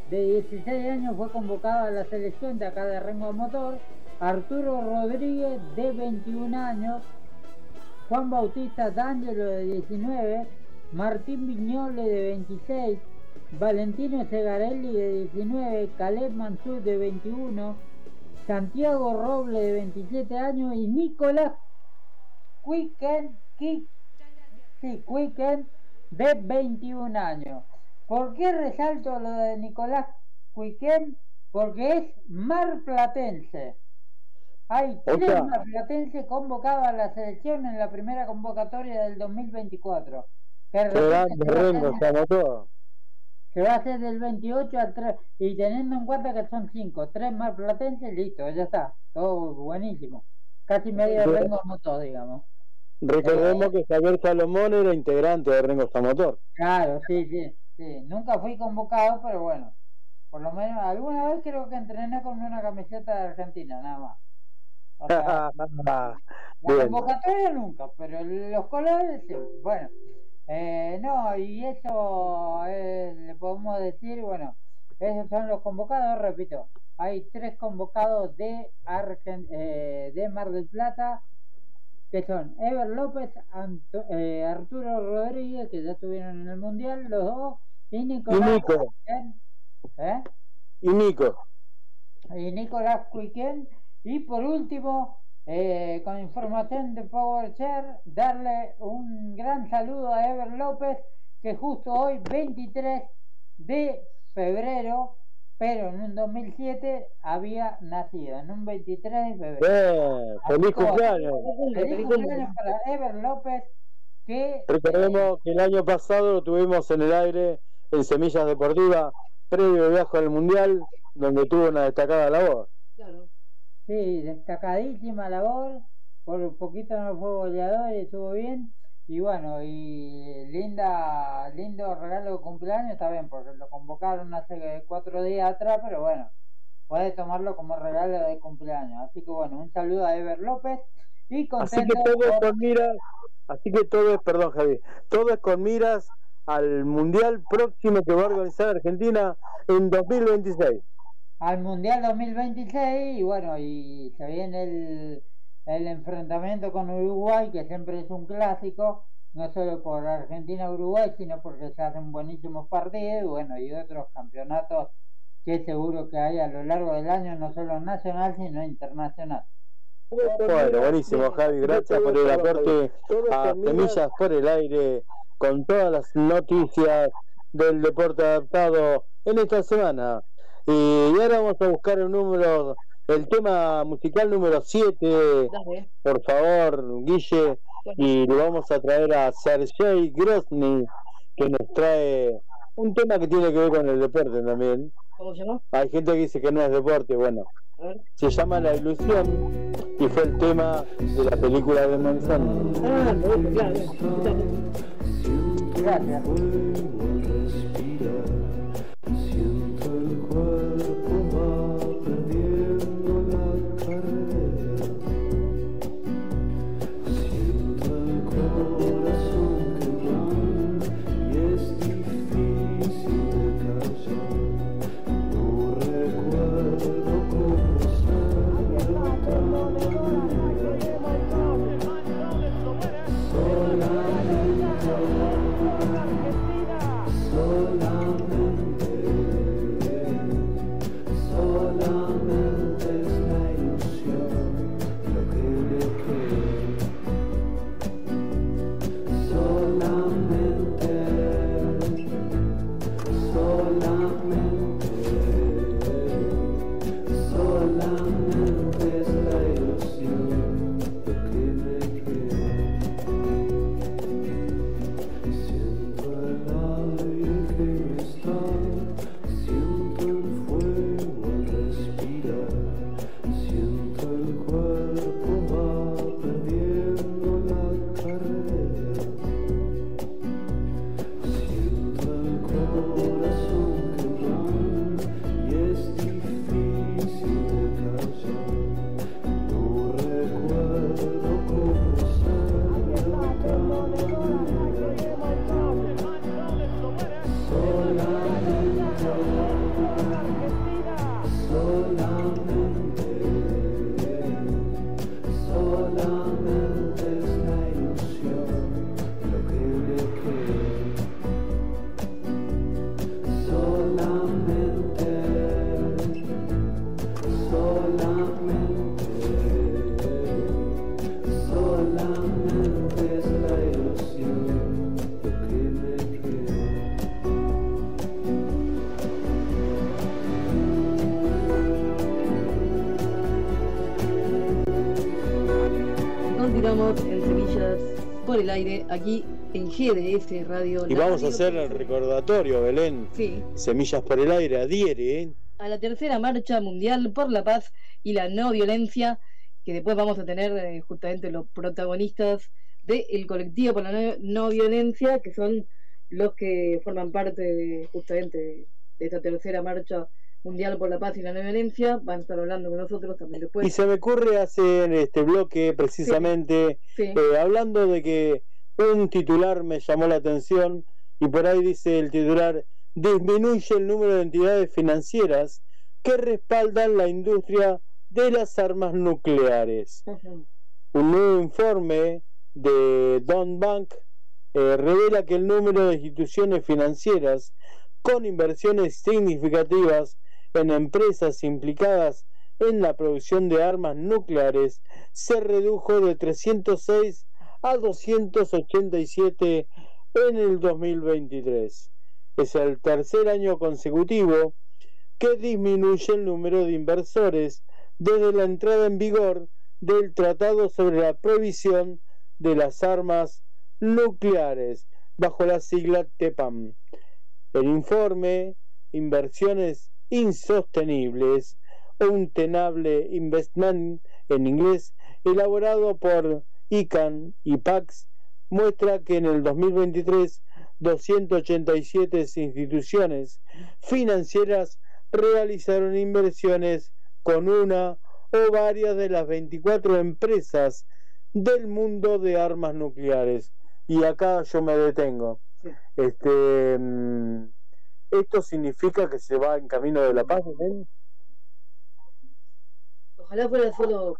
de 16 años, fue convocado a la selección de acá de Rengo Motor. Arturo Rodríguez, de 21 años. Juan Bautista D'Angelo, de 19. Martín Viñole, de 26. Valentino Segarelli, de 19. Caleb Mansur, de 21. Santiago Roble, de 27 años. Y Nicolás Quicken, Qui- sí, Quicken, de 21 años. ¿Por qué resalto lo de Nicolás Quiquén? Porque es marplatense. Hay tres sea- marplatenses convocados a la selección en la primera convocatoria del 2024. Que ¡Qué repito, grande, se va a Rengo! hacer- Se anotó. se va a hacer del 28 al 3 y teniendo en cuenta que son 5, 3 más platenses, listo, ya está, todo buenísimo. Casi medio Bueno. rengo motor, digamos. Recordemos que Javier Salomón era integrante de Rengo Motor. Claro, sí, sí, sí. Nunca fui convocado, pero bueno, por lo menos alguna vez creo que entrené con una camiseta de Argentina, nada más. O sea, <laughs> La convocatoria nunca, pero los colores sí. Bueno, eh, no, y eso eh, le podemos decir, bueno, esos son los convocados, repito. Hay tres convocados de, Argen- eh, de Mar del Plata, que son Ever López, Anto- eh, Arturo Rodríguez, que ya estuvieron en el Mundial, los dos, y Y Nicolás Nico. Cuiquén, ¿eh? Y Nico. y Nicolás Cuiquén. Y por último, eh, con información de PowerShare, darle un gran saludo a Ever López, que justo hoy, 23 de febrero, pero en un 2007 había nacido, en un 23 de febrero. Bien, feliz cumpleaños. Feliz cumpleaños para Ever López, que Recordemos que el año pasado lo tuvimos en el aire en Semillas Deportivas, previo al viaje al Mundial, donde tuvo una destacada labor. Sí, destacadísima labor. Por un poquito no fue goleador y estuvo bien. Y bueno, y linda, lindo regalo de cumpleaños, está bien, porque lo convocaron hace cuatro días atrás, pero bueno, puede tomarlo como regalo de cumpleaños. Así que bueno, un saludo a Ever López y Así contento que todo por- con miras, así que todo es, perdón Javi, todo es con miras al Mundial próximo que va a organizar Argentina en 2026. Al Mundial 2026 y bueno, y se viene el, enfrentamiento con Uruguay, que siempre es un clásico, no solo por Argentina-Uruguay, sino porque se hacen buenísimos partidos bueno, y otros campeonatos que seguro que hay a lo largo del año, no solo nacional, sino internacional. Bueno, buenísimo Javi, gracias por el aporte a Semillas por el aire con todas las noticias del deporte adaptado en esta semana. Y ahora vamos a buscar el número, el tema musical número 7, Dale. por favor, Guille, y le vamos a traer a Sergei Grosny, que nos trae un tema que tiene que ver con el deporte también. ¿Cómo se llama? Hay gente que dice que no es deporte, bueno, se llama La Ilusión y fue el tema de la película de Manzano. Ah, no, claro. Gracias. Aire, aquí en GDS Radio. Y vamos a hacer el recordatorio, Belén. Sí, Semillas por el aire, adhiere, ¿eh? a la tercera marcha mundial por la paz y la no violencia, que después vamos a tener eh, justamente los protagonistas del colectivo por la no, no violencia, que son los que forman parte de, justamente de, esta tercera marcha mundial por la paz y la no violencia. Van a estar hablando con nosotros también después. Y se me ocurre hacer este bloque precisamente Sí. eh, hablando de que un titular me llamó la atención y por ahí dice el titular disminuye el número de entidades financieras que respaldan la industria de las armas nucleares. Un nuevo informe de Don Bank eh, revela que el número de instituciones financieras con inversiones significativas en empresas implicadas en la producción de armas nucleares se redujo de 306 a 287 en el 2023. Es el tercer año consecutivo que disminuye el número de inversores desde la entrada en vigor del Tratado sobre la Prohibición de las Armas Nucleares, bajo la sigla TEPAM. El informe Inversiones Insostenibles, Untenable Investment en inglés, elaborado por ICANN y PAX, muestra que en el 2023 287 instituciones financieras realizaron inversiones con una o varias de las 24 empresas del mundo de armas nucleares. Y acá yo me detengo. Sí. Este, mm, ¿Esto significa que se va en camino de la paz? Ojalá fuera solo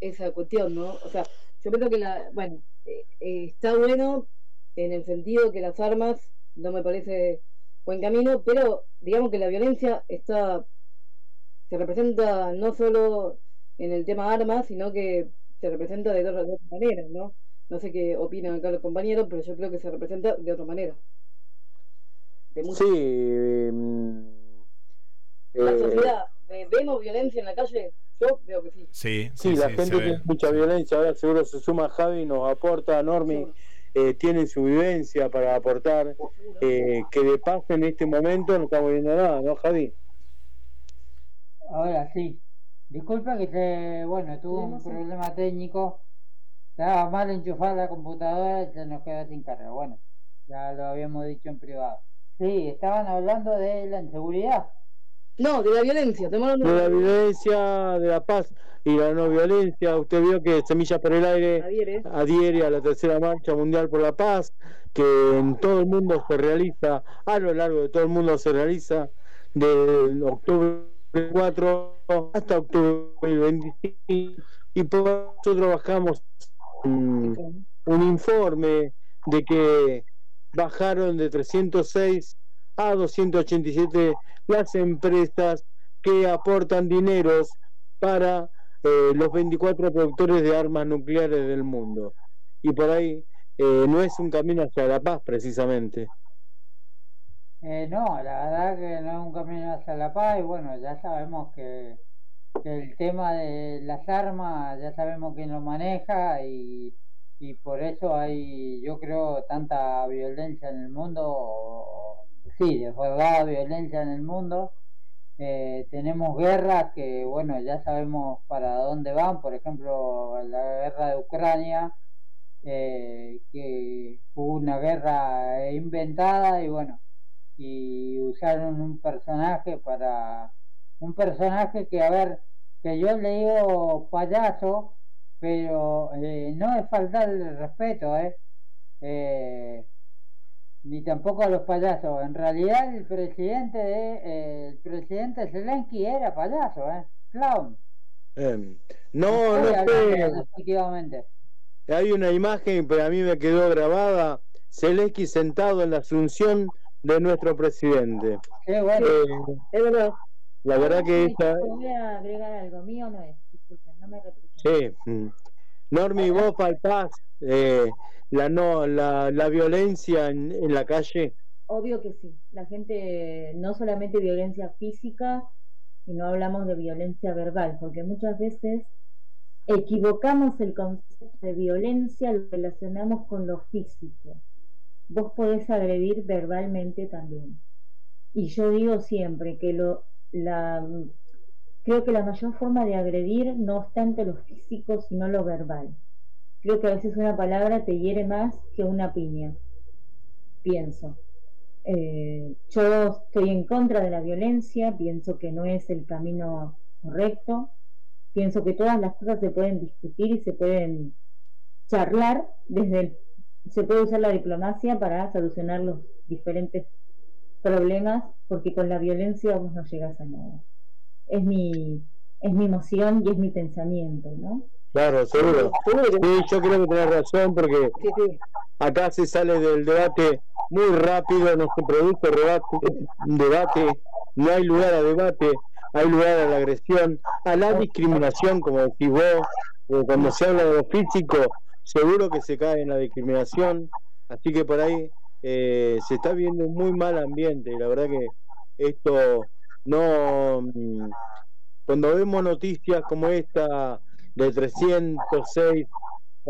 esa cuestión, ¿no? O sea, yo creo que la, bueno, eh, eh, está bueno en el sentido que las armas no me parece buen camino, pero digamos que la violencia está, se representa no solo en el tema armas, sino que se representa de otra, de otra manera, ¿no? No sé qué opinan acá los compañeros, pero yo creo que se representa de otra manera. De Sí. mm, La eh, sociedad, ¿ve- ¿vemos violencia en la calle? Yo veo que sí. Sí, Sí, sí, la sí, gente tiene mucha violencia, ahora seguro se suma Javi, nos aporta, Normi, eh, tiene su vivencia para aportar, eh, que de paz en este momento no estamos viendo nada, ¿no, Javi? Ahora sí. Disculpa que se, bueno, tuvo un Tenemos un- problema técnico. Estaba mal enchufada la computadora y se nos quedó sin carga. Bueno, ya lo habíamos dicho en privado. Sí, estaban hablando de la inseguridad. No, de la violencia. De la violencia, de la paz y la no violencia. Usted vio que Semillas por el Aire Adhiere. adhiere a la tercera marcha mundial por la paz, que en todo el mundo se realiza, a lo largo de todo el mundo se realiza, de octubre 4 hasta octubre 25, y por eso nosotros bajamos un, un informe de que bajaron de 306 a 287 las empresas que aportan dineros para eh, los 24 productores de armas nucleares del mundo. Y por ahí eh, no es un camino hacia la paz precisamente. Eh, no, la verdad que no es un camino hacia la paz y bueno, ya sabemos que, que el tema de las armas, ya sabemos quién lo maneja y, y por eso hay, yo creo, tanta violencia en el mundo, sí, de verdad violencia en el mundo. Eh, tenemos guerras que, bueno, ya sabemos para dónde van, por ejemplo, la guerra de Ucrania, eh, que fue una guerra inventada y bueno, y usaron un personaje para un personaje que a ver que yo le digo payaso pero eh, no es faltarle respeto eh Eh, ni tampoco a los payasos en realidad el presidente de, eh, el presidente Zelensky era payaso eh clown Eh, no, no fue. efectivamente Hay una imagen, pero a mí me quedó grabada, Zelensky sentado en la asunción de nuestro presidente. Qué bueno. Eh, Es verdad. la verdad que esa, Voy a agregar algo mío, no es. Disculpen, no me representa. Sí. Normi, vos faltás eh, la no la, la violencia en, en la calle. Obvio que sí. La gente, no solamente violencia física, y no hablamos de violencia verbal, porque muchas veces equivocamos el concepto de violencia, lo relacionamos con lo físico. Vos podés agredir verbalmente también. Y yo digo siempre que lo, la, creo que la mayor forma de agredir no entre lo físico, sino lo verbal. Creo que a veces una palabra te hiere más que una piña. Pienso. Eh, yo estoy en contra de la violencia, pienso que no es el camino correcto, pienso que todas las cosas se pueden discutir y se pueden charlar desde el, se puede usar la diplomacia para solucionar los diferentes problemas, porque con la violencia vos no llegas a nada. Es mi, es mi emoción y es mi pensamiento, ¿no? Claro, seguro. Sí, yo creo que tenés razón porque acá se sale del debate muy rápido, no se produce debate, debate, no hay lugar a debate, hay lugar a la agresión, a la discriminación, como decís vos, eh, cuando se habla de lo físico, seguro que se cae en la discriminación, así que por ahí eh, se está viendo un muy mal ambiente y la verdad que esto no... mm, Cuando vemos noticias como esta de 306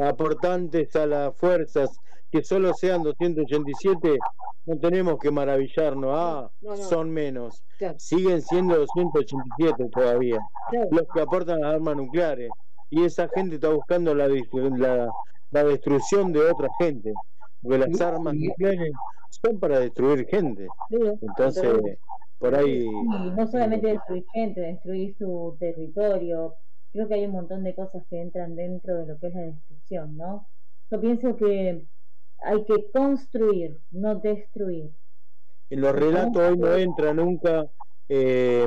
aportantes a las fuerzas, que solo sean 287, no tenemos que maravillarnos, ah, No, no. son menos. Claro. Siguen siendo 287 todavía, Claro. los que aportan las armas nucleares. Y esa gente está buscando la, la destrucción de otra gente, porque las armas nucleares son para destruir gente. Entonces, por ahí... Y no solamente destruir gente, destruir su territorio. Creo que hay un montón de cosas que entran dentro de lo que es la destrucción, ¿no? Yo pienso que hay que construir, no destruir. en los relatos hoy no entra nunca eh,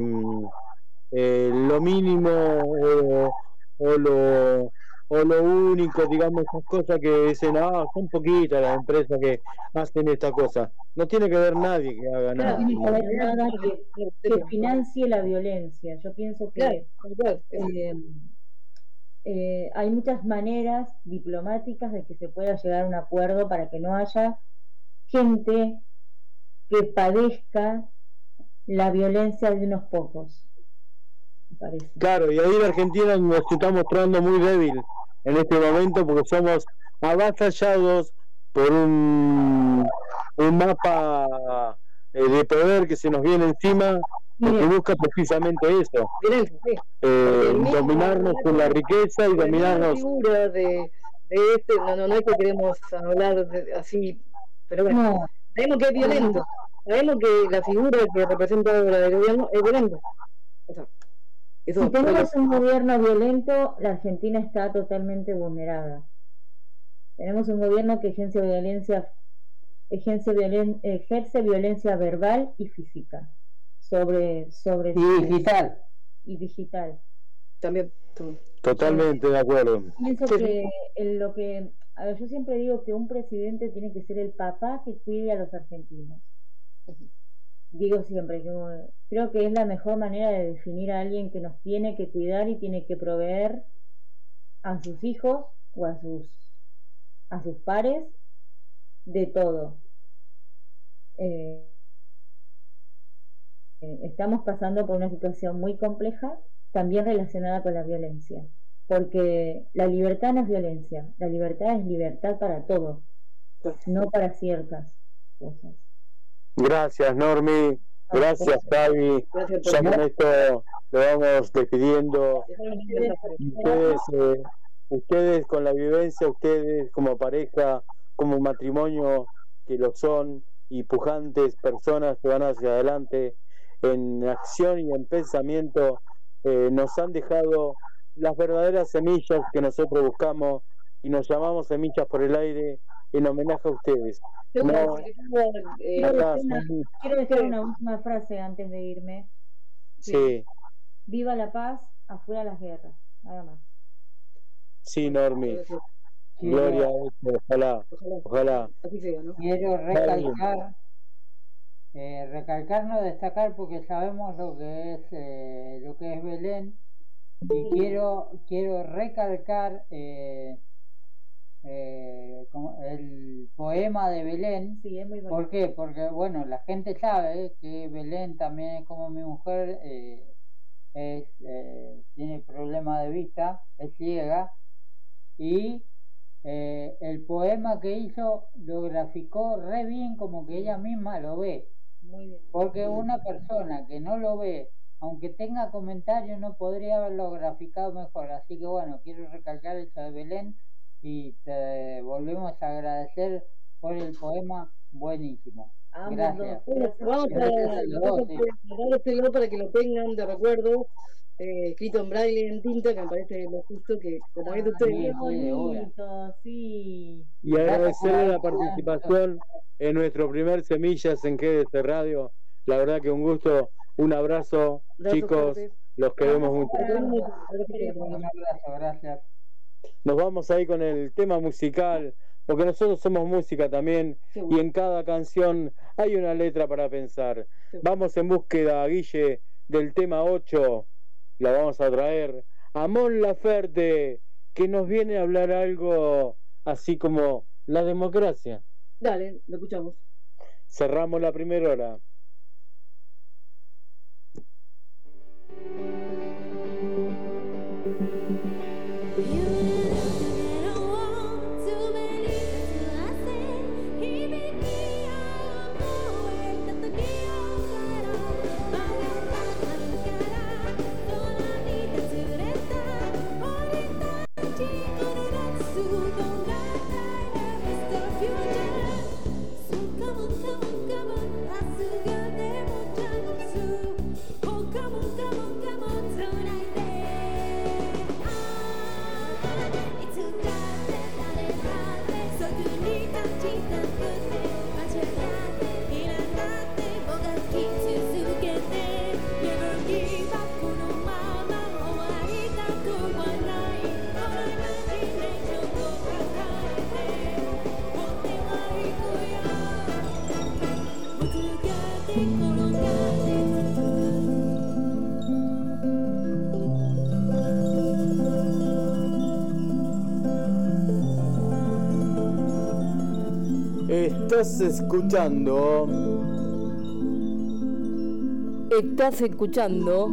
eh, lo mínimo o, o lo o lo único, digamos, esas cosas que dicen, ah, son poquitas las empresas que hacen esta cosa. No tiene que ver nadie que haga No nada. tiene que haber nada que, que financie la violencia. Yo pienso que Claro, eh, eh, hay muchas maneras diplomáticas de que se pueda llegar a un acuerdo para que no haya gente que padezca la violencia de unos pocos. Parece. Claro, y ahí la Argentina nos está mostrando muy débil en este momento porque somos avasallados por un, un mapa eh, de poder que se nos viene encima Bien. busca precisamente eso, eh, el dominarnos con la riqueza y dominarnos. figura de, de este, no, no, no es que queremos hablar de- así, pero bueno, No, sabemos que es violento, sabemos que la figura que representa la del gobierno es violenta. O sea, eso si tenemos un gobierno violento, la Argentina está totalmente vulnerada. Tenemos un gobierno que ejerce violencia, ejerce, violen- ejerce violencia verbal y física sobre, sobre Y digital. y digital. también. Totalmente de acuerdo. Pienso Sí. que en lo que, a ver, yo siempre digo que un presidente tiene que ser el papá que cuide a los argentinos. Digo siempre que uh, creo que es la mejor manera de definir a alguien que nos tiene que cuidar y tiene que proveer a sus hijos o a sus a sus pares de todo. Eh, eh, estamos pasando por una situación muy compleja, también relacionada con la violencia, porque la libertad no es violencia, la libertad es libertad para todo, no para ciertas cosas. Gracias, Normi. Gracias, Javi. Gracias por Ya con esto lo vamos despidiendo. Ustedes, Ustedes, eh, ustedes con la vivencia, ustedes como pareja, como matrimonio que lo son, y pujantes personas que van hacia adelante en acción y en pensamiento, eh, nos han dejado las verdaderas semillas que nosotros buscamos y nos llamamos semillas por el aire en homenaje a ustedes. Yo No. eh, Acá decir una- Quiero decir una última frase antes de irme. sí, Viva la paz, afuera las guerras. Nada más. sí, Normi. Quiero, Gloria a eso, ojalá, Ojalá, ¿no? quiero recalcar, eh, recalcar, no destacar, porque sabemos lo que es eh, lo que es Belén, y quiero quiero recalcar eh, eh, el poema de Belén. Sí, es muy bonito. ¿Por qué? Porque, bueno, la gente sabe que Belén también es como mi mujer, eh, es, eh, tiene problema de vista, es ciega, y eh, el poema que hizo lo graficó re bien como que ella misma lo ve. Muy bien. Porque una persona que no lo ve, aunque tenga comentarios, no podría haberlo graficado mejor. Así que bueno, quiero recalcar eso de Belén y te volvemos a agradecer por el poema buenísimo. Ambos Gracias. Bueno, vamos a Gracias a los dos, sí. para que lo tengan de recuerdo, eh, escrito en braille en tinta, que me parece lo justo que, como es de Ay, ustedes, Sí, de. Y agradecerle la participación en nuestro primer Semillas en GDS Radio. La verdad que un gusto, un abrazo, Abrazo chicos, los queremos mucho. Gracias. Un abrazo, gracias. Nos vamos ahí con el tema musical, porque nosotros somos música también y en cada canción hay una letra para pensar. Vamos en búsqueda, Guille, del tema 8, la vamos a traer. Amón Laferte, que nos viene a hablar algo así como la democracia. Dale, lo escuchamos. Cerramos la primera hora. Estás escuchando. Estás escuchando.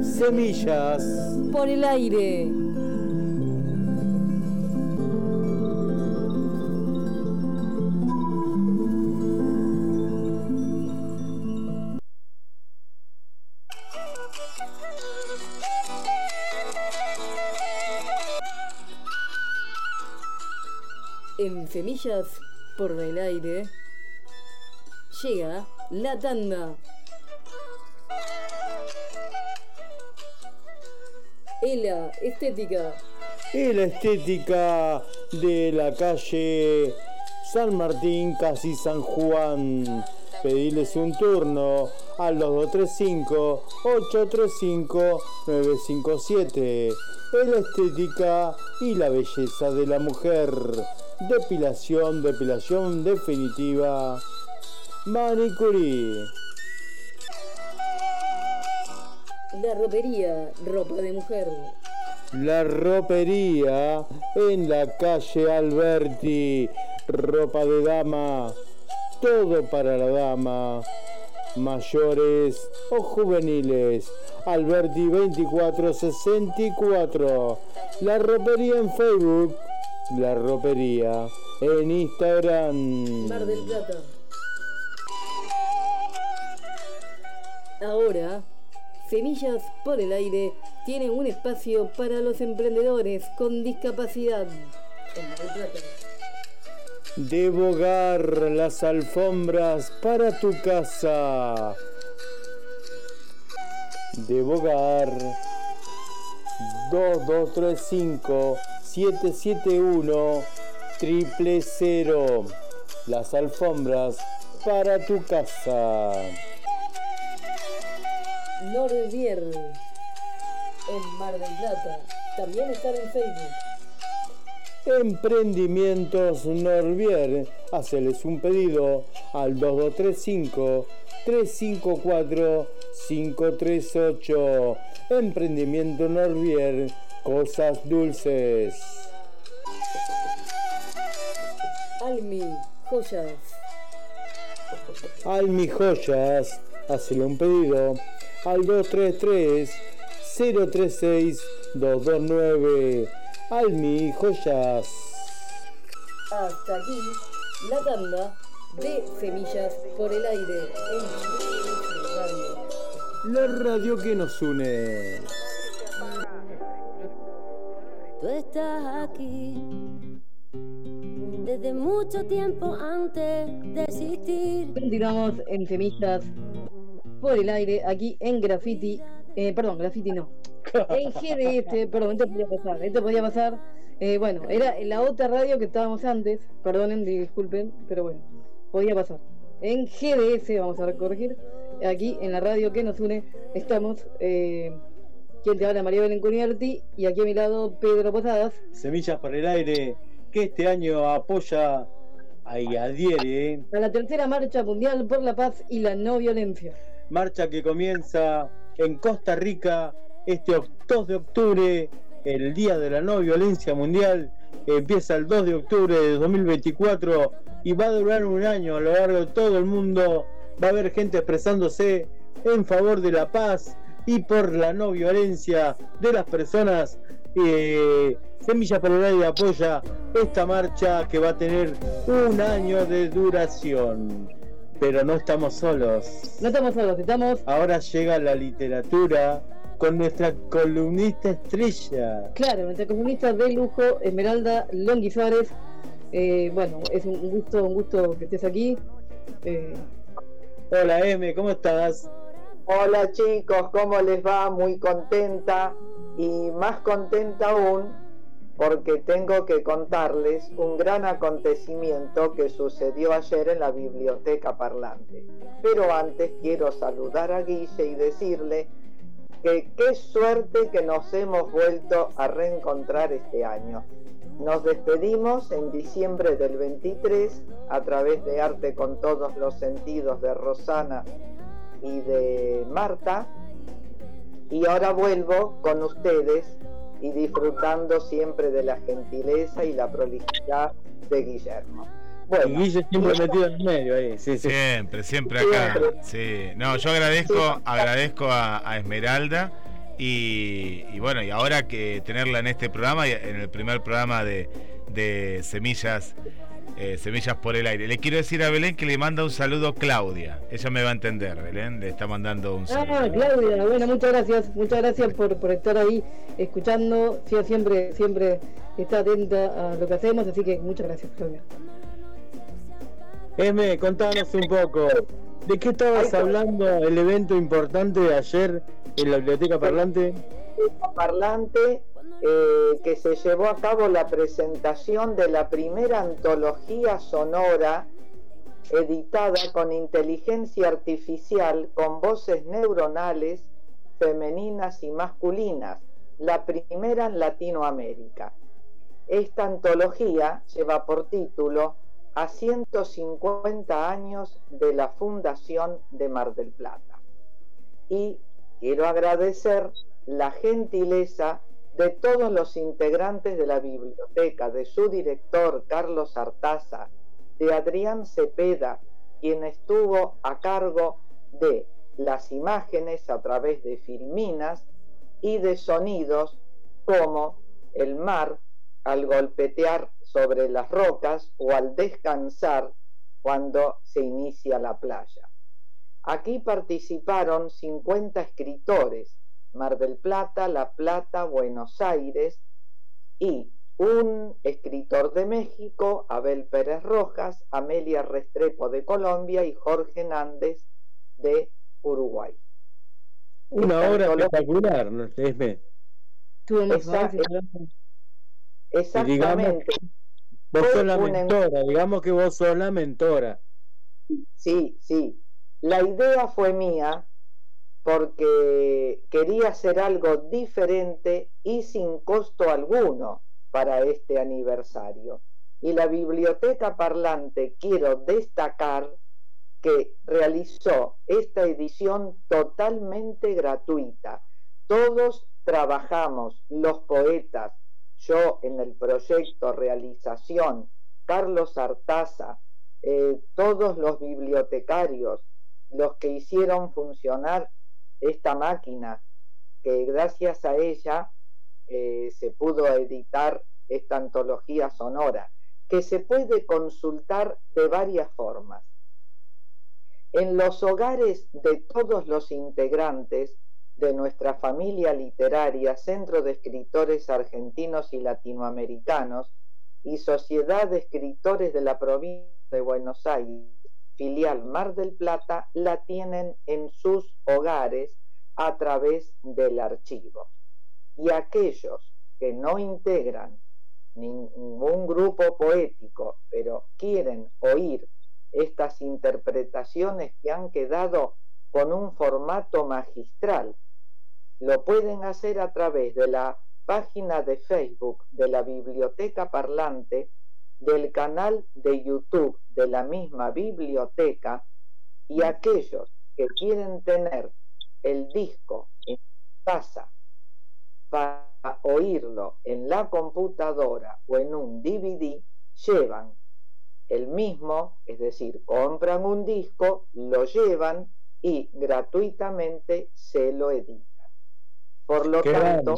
Semillas. Por el aire. En semillas por el Aire llega la tanda. Ela Estética. Y la estética de la calle San Martín, casi San Juan. Pedirles un turno al 2235-835-957. Es la estética y la belleza de la mujer. Depilación, depilación definitiva. Manicure. La ropería, ropa de mujer. La ropería en la calle Alberti. Ropa de dama. Todo para la dama. Mayores o juveniles. Alberti 2464. La ropería en Facebook. La ropería en Instagram. Mar del Plata. Ahora, Semillas por el Aire tiene un espacio para los emprendedores con discapacidad. En Mar del Plata. De Bogar las alfombras para tu casa. De Bogar 2235 771 triple cero. Las alfombras para tu casa. Norvier. En Mar del Plata. También están en Facebook. Emprendimientos Norvier. Haceles un pedido al 2235 354 538. Emprendimiento Norvier. Cosas dulces. Almi, joyas. Almi Joyas. Hacele un pedido al 233 036 229. Almi Joyas. Hasta aquí la tanda de Semillas por el Aire en. La radio que nos une. Tú estás aquí desde mucho tiempo antes de existir. Continuamos en Semillas por el Aire aquí en Graffiti. Eh, perdón, Graffiti no. En GDS, perdón, esto podía pasar. Esto podía pasar. Eh, bueno, era la otra radio que estábamos antes. Perdonen, disculpen, pero bueno, podía pasar. En GDS, vamos a corregir. Aquí en la radio que nos une estamos. Eh, quien te habla, María Belén Cunierti. Y aquí a mi lado, Pedro Posadas. Semillas para el aire que este año apoya y adhiere. A la tercera marcha mundial por la paz y la no violencia. Marcha que comienza en Costa Rica este 2 de octubre, el Día de la No Violencia Mundial. Empieza el 2 de octubre de 2024 y va a durar un año a lo largo de todo el mundo. Va a haber gente expresándose en favor de la paz y por la no violencia de las personas. Eh, Semilla Aire apoya esta marcha que va a tener un año de duración. Pero no estamos solos. No estamos solos, estamos. Ahora llega la literatura con nuestra columnista estrella. Claro, nuestra columnista de lujo, Esmeralda Longuizares. Eh, bueno, es un gusto, un gusto que estés aquí. Eh, Hola M, ¿cómo estás? Hola chicos, ¿cómo les va? Muy contenta y más contenta aún porque tengo que contarles un gran acontecimiento que sucedió ayer en la biblioteca parlante. Pero antes quiero saludar a Guille y decirle que qué suerte que nos hemos vuelto a reencontrar este año. Nos despedimos en diciembre del 23 a través de Arte con todos los sentidos de Rosana y de Marta. Y ahora vuelvo con ustedes y disfrutando siempre de la gentileza y la prolijidad de Guillermo. Bueno, y Guille siempre metido en el medio ahí. Sí, sí. Siempre, siempre acá. Sí. No, yo agradezco, agradezco a, a Esmeralda y, y, bueno, y ahora que tenerla en este programa, en el primer programa de, de Semillas eh, Semillas por el aire. Le quiero decir a Belén que le manda un saludo Claudia. Ella me va a entender, Belén. Le está mandando un saludo. Ah, Claudia, bueno, muchas gracias. Muchas gracias por, por estar ahí escuchando. Sí, siempre, siempre está atenta a lo que hacemos, así que muchas gracias, Claudia. Esme, contanos un poco. ¿De qué estabas hablando el evento importante de ayer en la biblioteca parlante? Parlante eh, que se llevó a cabo la presentación de la primera antología sonora editada con inteligencia artificial con voces neuronales femeninas y masculinas, la primera en Latinoamérica. Esta antología lleva por título a 150 años de la fundación de Mar del Plata. Y quiero agradecer la gentileza de todos los integrantes de la biblioteca, de su director Carlos Artaza, de Adrián Cepeda, quien estuvo a cargo de las imágenes a través de filminas y de sonidos como el mar al golpetear sobre las rocas o al descansar cuando se inicia la playa. Aquí participaron 50 escritores, Mar del Plata, La Plata, Buenos Aires y un escritor de México, Abel Pérez Rojas, Amelia Restrepo de Colombia y Jorge Nández de Uruguay. Una obra espectacular, ¿no? Exactamente. vos sos la mentora, digamos que vos sos la mentora. Sí, sí. La idea fue mía porque quería hacer algo diferente y sin costo alguno para este aniversario. Y la biblioteca parlante, quiero destacar que realizó esta edición totalmente gratuita. Todos trabajamos, los poetas, yo en el proyecto realización, Carlos Artaza, eh, todos los bibliotecarios, los que hicieron funcionar esta máquina, que gracias a ella eh, se pudo editar esta antología sonora, que se puede consultar de varias formas. En los hogares de todos los integrantes de nuestra familia literaria, Centro de Escritores Argentinos y Latinoamericanos y Sociedad de Escritores de la Provincia de Buenos Aires, filial Mar del Plata, la tienen en sus hogares a través del archivo. Y aquellos que no integran ningún grupo poético, pero quieren oír estas interpretaciones que han quedado con un formato magistral lo pueden hacer a través de la página de Facebook de la Biblioteca Parlante, del canal de YouTube de la misma biblioteca y aquellos que quieren tener el disco en casa para oírlo en la computadora o en un DVD, llevan el mismo, es decir, compran un disco, lo llevan y gratuitamente se lo editan. Por lo tanto,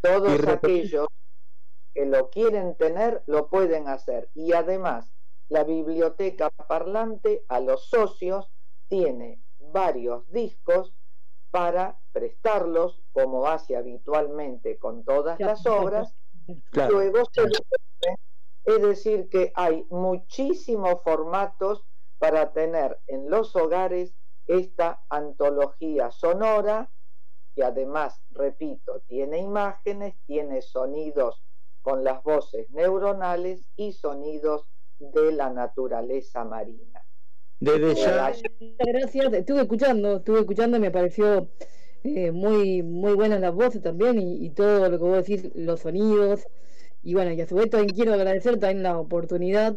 todos aquellos que lo quieren tener lo pueden hacer. Y además, la biblioteca parlante a los socios tiene varios discos para prestarlos, como hace habitualmente con todas las obras, luego se es decir, que hay muchísimos formatos para tener en los hogares esta antología sonora y además, repito, tiene imágenes, tiene sonidos con las voces neuronales y sonidos de la naturaleza marina. Desde ya. Gracias, estuve escuchando, estuve escuchando y me pareció eh, muy, muy buenas las voces también y, todo lo que vos decís, los sonidos. Y bueno, y a su vez también quiero agradecer también la oportunidad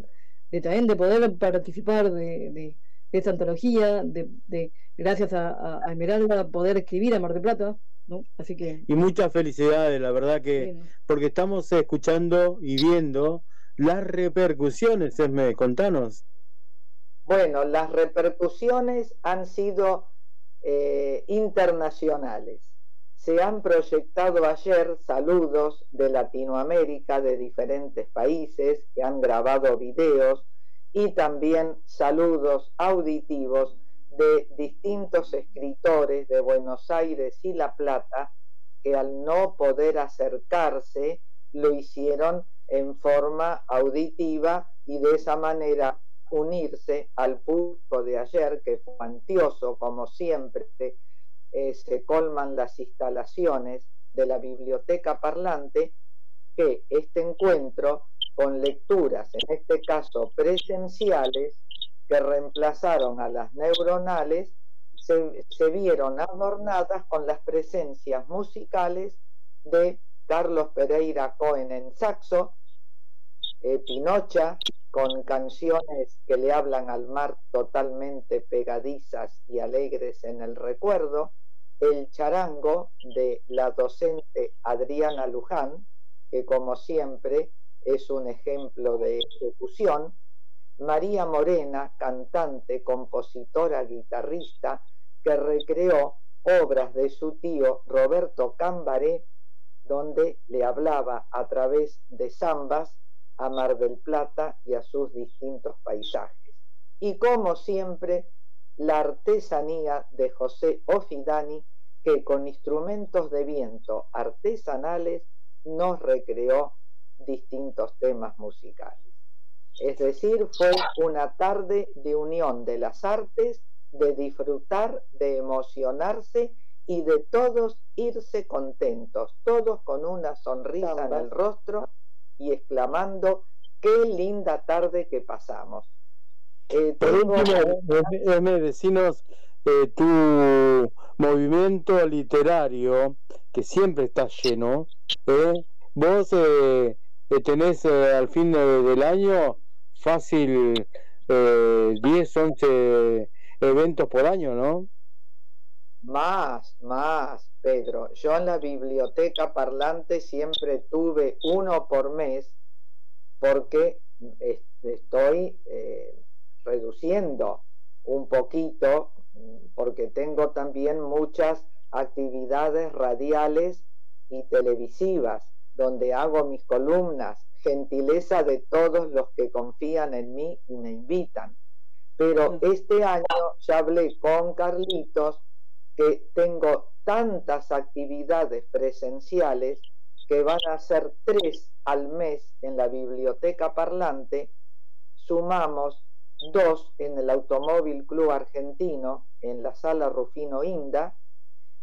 de también de poder participar de, de, esta antología, de, de gracias a, Esmeralda poder escribir a Mar del Plata, ¿no? Así que... Y muchas felicidades, la verdad que, porque estamos escuchando y viendo las repercusiones, Esme, contanos. Bueno, las repercusiones han sido eh, internacionales. Se han proyectado ayer saludos de Latinoamérica, de diferentes países, que han grabado videos y también saludos auditivos de distintos escritores de Buenos Aires y La Plata que al no poder acercarse lo hicieron en forma auditiva y de esa manera unirse al público de ayer, que fue antioso, como siempre, eh, se colman las instalaciones de la biblioteca parlante, que este encuentro con lecturas, en este caso presenciales, que reemplazaron a las neuronales, se, vieron adornadas con las presencias musicales de Carlos Pereira Cohen en saxo, eh, Pinocha, con canciones que le hablan al mar totalmente pegadizas y alegres en el recuerdo, el charango de la docente Adriana Luján, que como siempre es un ejemplo de ejecución, María Morena, cantante, compositora, guitarrista, que recreó obras de su tío Roberto Cambaré, donde le hablaba a través de zambas a Mar del Plata y a sus distintos paisajes. Y como siempre, la artesanía de José Ofidani, que con instrumentos de viento artesanales nos recreó distintos temas musicales. Es decir, fue una tarde de unión de las artes, de disfrutar, de emocionarse y de todos irse contentos, todos con una sonrisa en el rostro y exclamando, qué linda tarde que pasamos. Eh, Por último, decinos eh, tu movimiento literario, que siempre está lleno, ¿eh? vos tenés al fin del año fácil 10, 11 eventos por año, ¿no? Más, más, Pedro. Yo en la biblioteca parlante siempre tuve uno por mes porque estoy eh, reduciendo un poquito porque tengo también muchas actividades radiales y televisivas donde hago mis columnas, gentileza de todos los que confían en mí y me invitan. Pero este año ya hablé con Carlitos que tengo tantas actividades presenciales que van a ser tres al mes en la biblioteca parlante, sumamos dos en el Automóvil Club Argentino, en la sala Rufino Inda,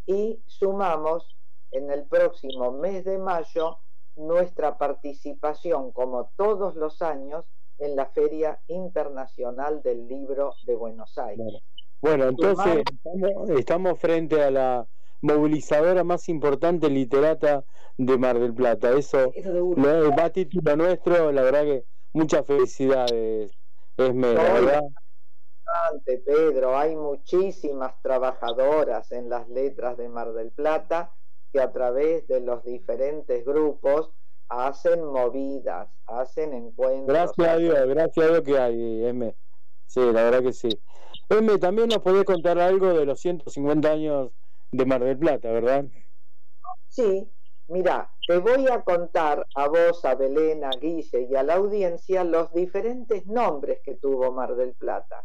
y sumamos en el próximo mes de mayo nuestra participación, como todos los años, en la Feria Internacional del Libro de Buenos Aires. Bueno, entonces estamos, frente a la movilizadora más importante literata de Mar del Plata. Eso, va a título nuestro, la verdad que muchas felicidades, Esme, la verdad. Pedro, hay muchísimas trabajadoras en las letras de Mar del Plata que a través de los diferentes grupos hacen movidas, hacen encuentros. Gracias a Dios, gracias a Dios que hay, M. Sí, la verdad que sí. M, también nos podés contar algo de los 150 años de Mar del Plata, ¿verdad? Sí, mira, te voy a contar a vos, a Belén, a Guille y a la audiencia los diferentes nombres que tuvo Mar del Plata.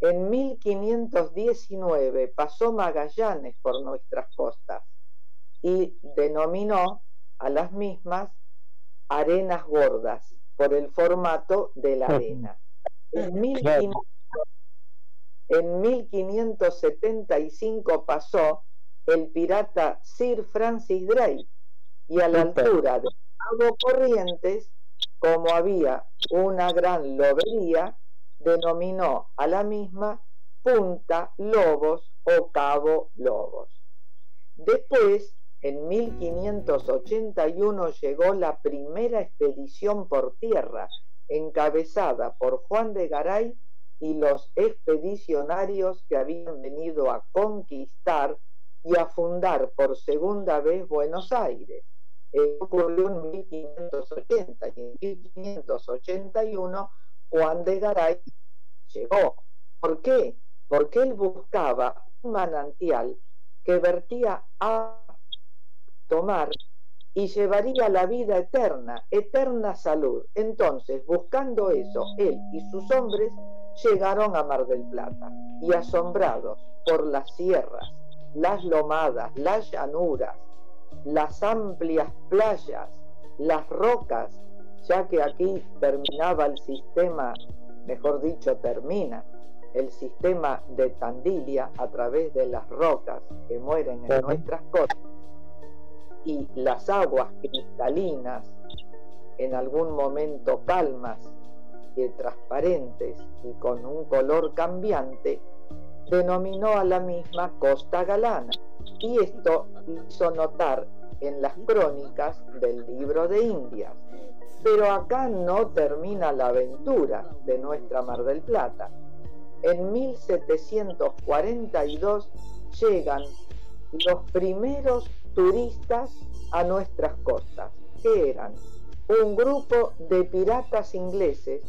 En 1519 pasó Magallanes por nuestras costas y denominó a las mismas arenas gordas por el formato de la arena. En, 1575 pasó el pirata Sir Francis Drake y a la altura de Cabo Corrientes, como había una gran lobería, denominó a la misma Punta Lobos o Cabo Lobos. Después, en 1581 llegó la primera expedición por tierra encabezada por Juan de Garay y los expedicionarios que habían venido a conquistar y a fundar por segunda vez Buenos Aires. ocurrió en 1580 y en 1581 Juan de Garay llegó. ¿Por qué? Porque él buscaba un manantial que vertía a tomar y llevaría la vida eterna, eterna salud. Entonces, buscando eso, él y sus hombres llegaron a Mar del Plata y asombrados por las sierras, las lomadas, las llanuras, las amplias playas las rocas, ya que aquí terminaba el sistema, mejor dicho, termina el sistema de Tandilia a través de las rocas que mueren en nuestras costas y las aguas cristalinas, en algún momento calmas y transparentes y con un color cambiante, denominó a la misma Costa Galana. Y esto hizo notar en las crónicas del libro de Indias. Pero acá no termina la aventura de nuestra Mar del Plata. En 1742 llegan los primeros turistas a nuestras costas, que eran un grupo de piratas ingleses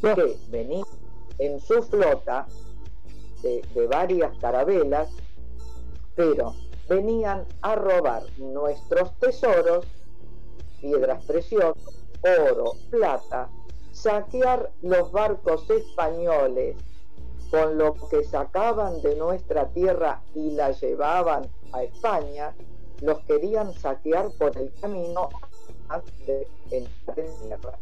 que venían en su flota de, de varias carabelas, pero venían a robar nuestros tesoros, piedras preciosas, oro, plata, saquear los barcos españoles con lo que sacaban de nuestra tierra y la llevaban a España, los querían saquear por el camino antes de entrar en tierra.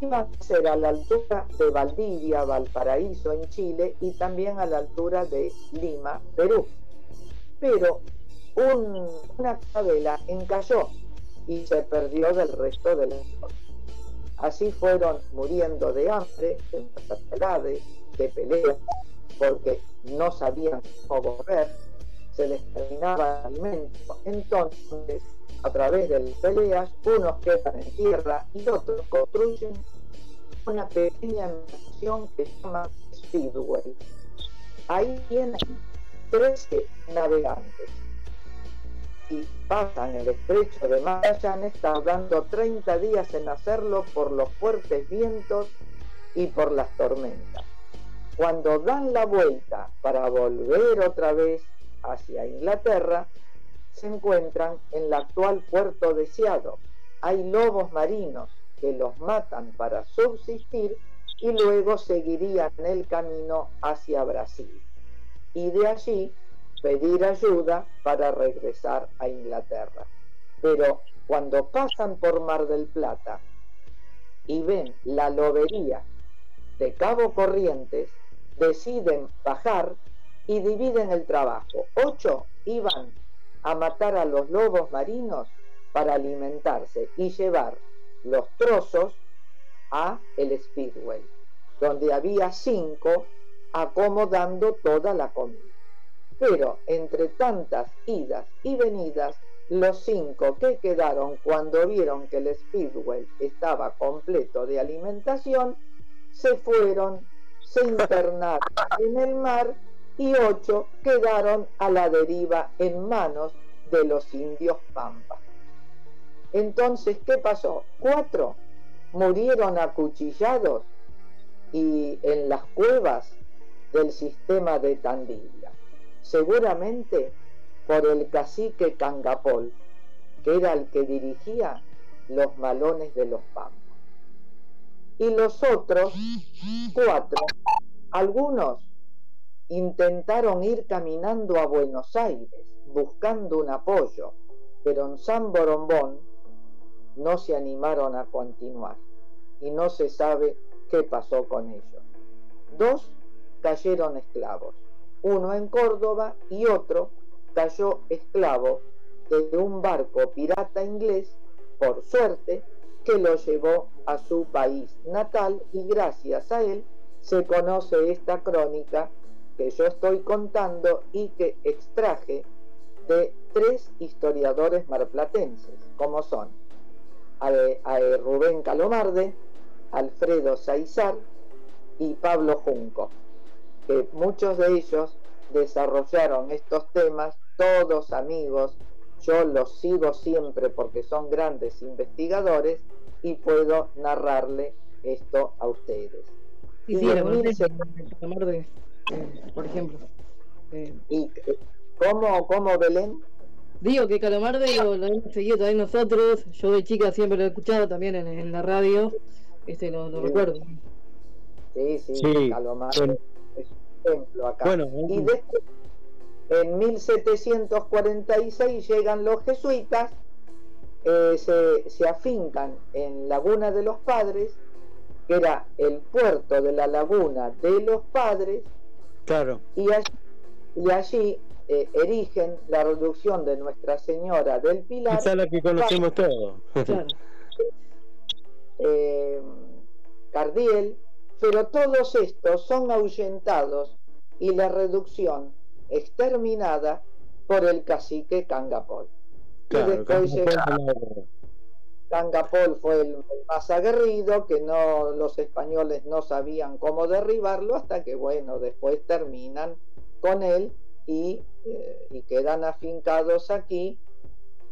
Iban a ser a la altura de Valdivia, Valparaíso en Chile y también a la altura de Lima, Perú pero un, una carabela encalló y se perdió del resto del mundo. Así fueron muriendo de hambre, de enfermedades, de peleas, porque no sabían cómo volver, se les terminaba alimento. Entonces, a través de las peleas, unos quedan en tierra y otros construyen una pequeña nación que se llama Speedway. Ahí tienen 13 navegantes y pasan el estrecho de Magallanes tardando 30 días en hacerlo por los fuertes vientos y por las tormentas. Cuando dan la vuelta para volver otra vez hacia Inglaterra, se encuentran en la actual puerto de Seattle. Hay lobos marinos que los matan para subsistir y luego seguirían el camino hacia Brasil y de allí pedir ayuda para regresar a Inglaterra. Pero cuando pasan por Mar del Plata y ven la lobería de Cabo Corrientes, deciden bajar y dividen el trabajo. Ocho iban a matar a los lobos marinos para alimentarse y llevar los trozos a el Speedway, donde había cinco acomodando toda la comida. Pero entre tantas idas y venidas, los cinco que quedaron cuando vieron que el Speedway estaba completo de alimentación, se fueron, se <laughs> internaron en el mar y ocho quedaron a la deriva en manos de los indios Pampa. Entonces, ¿qué pasó? Cuatro murieron acuchillados y en las cuevas del sistema de Tandilla, seguramente por el cacique Cangapol, que era el que dirigía los malones de los pampas. Y los otros cuatro, algunos intentaron ir caminando a Buenos Aires buscando un apoyo, pero en San Borombón no se animaron a continuar y no se sabe qué pasó con ellos. Dos cayeron esclavos. Uno en Córdoba y otro cayó esclavo de un barco pirata inglés, por suerte, que lo llevó a su país natal y gracias a él se conoce esta crónica que yo estoy contando y que extraje de tres historiadores marplatenses, como son a, Rubén Calomarde, Alfredo Saizar y Pablo Junco que muchos de ellos desarrollaron estos temas, todos amigos, yo los sigo siempre porque son grandes investigadores y puedo narrarle esto a ustedes. Sí, sí, de, por ejemplo. Eh, ¿Y cómo, cómo Belén? Digo que Calamarde lo, lo, hemos seguido también nosotros, yo de chica siempre lo he escuchado también en, la radio, este lo, recuerdo. Sí, sí, sí Calamarde ejemplo acá. y después, en 1746 llegan los jesuitas, eh, se, se afincan en Laguna de los Padres, que era el puerto de la laguna de los padres, Claro. y allí, y allí, eh, erigen la reducción de Nuestra Señora del Pilar. Esa es la que conocemos todos. <laughs> eh, Cardiel, pero todos estos son ahuyentados y la reducción exterminada por el cacique Cangapol. Claro, y después Cangapol fue el más aguerrido, que no los españoles no sabían cómo derribarlo, hasta que bueno, después terminan con él y, eh, y quedan afincados aquí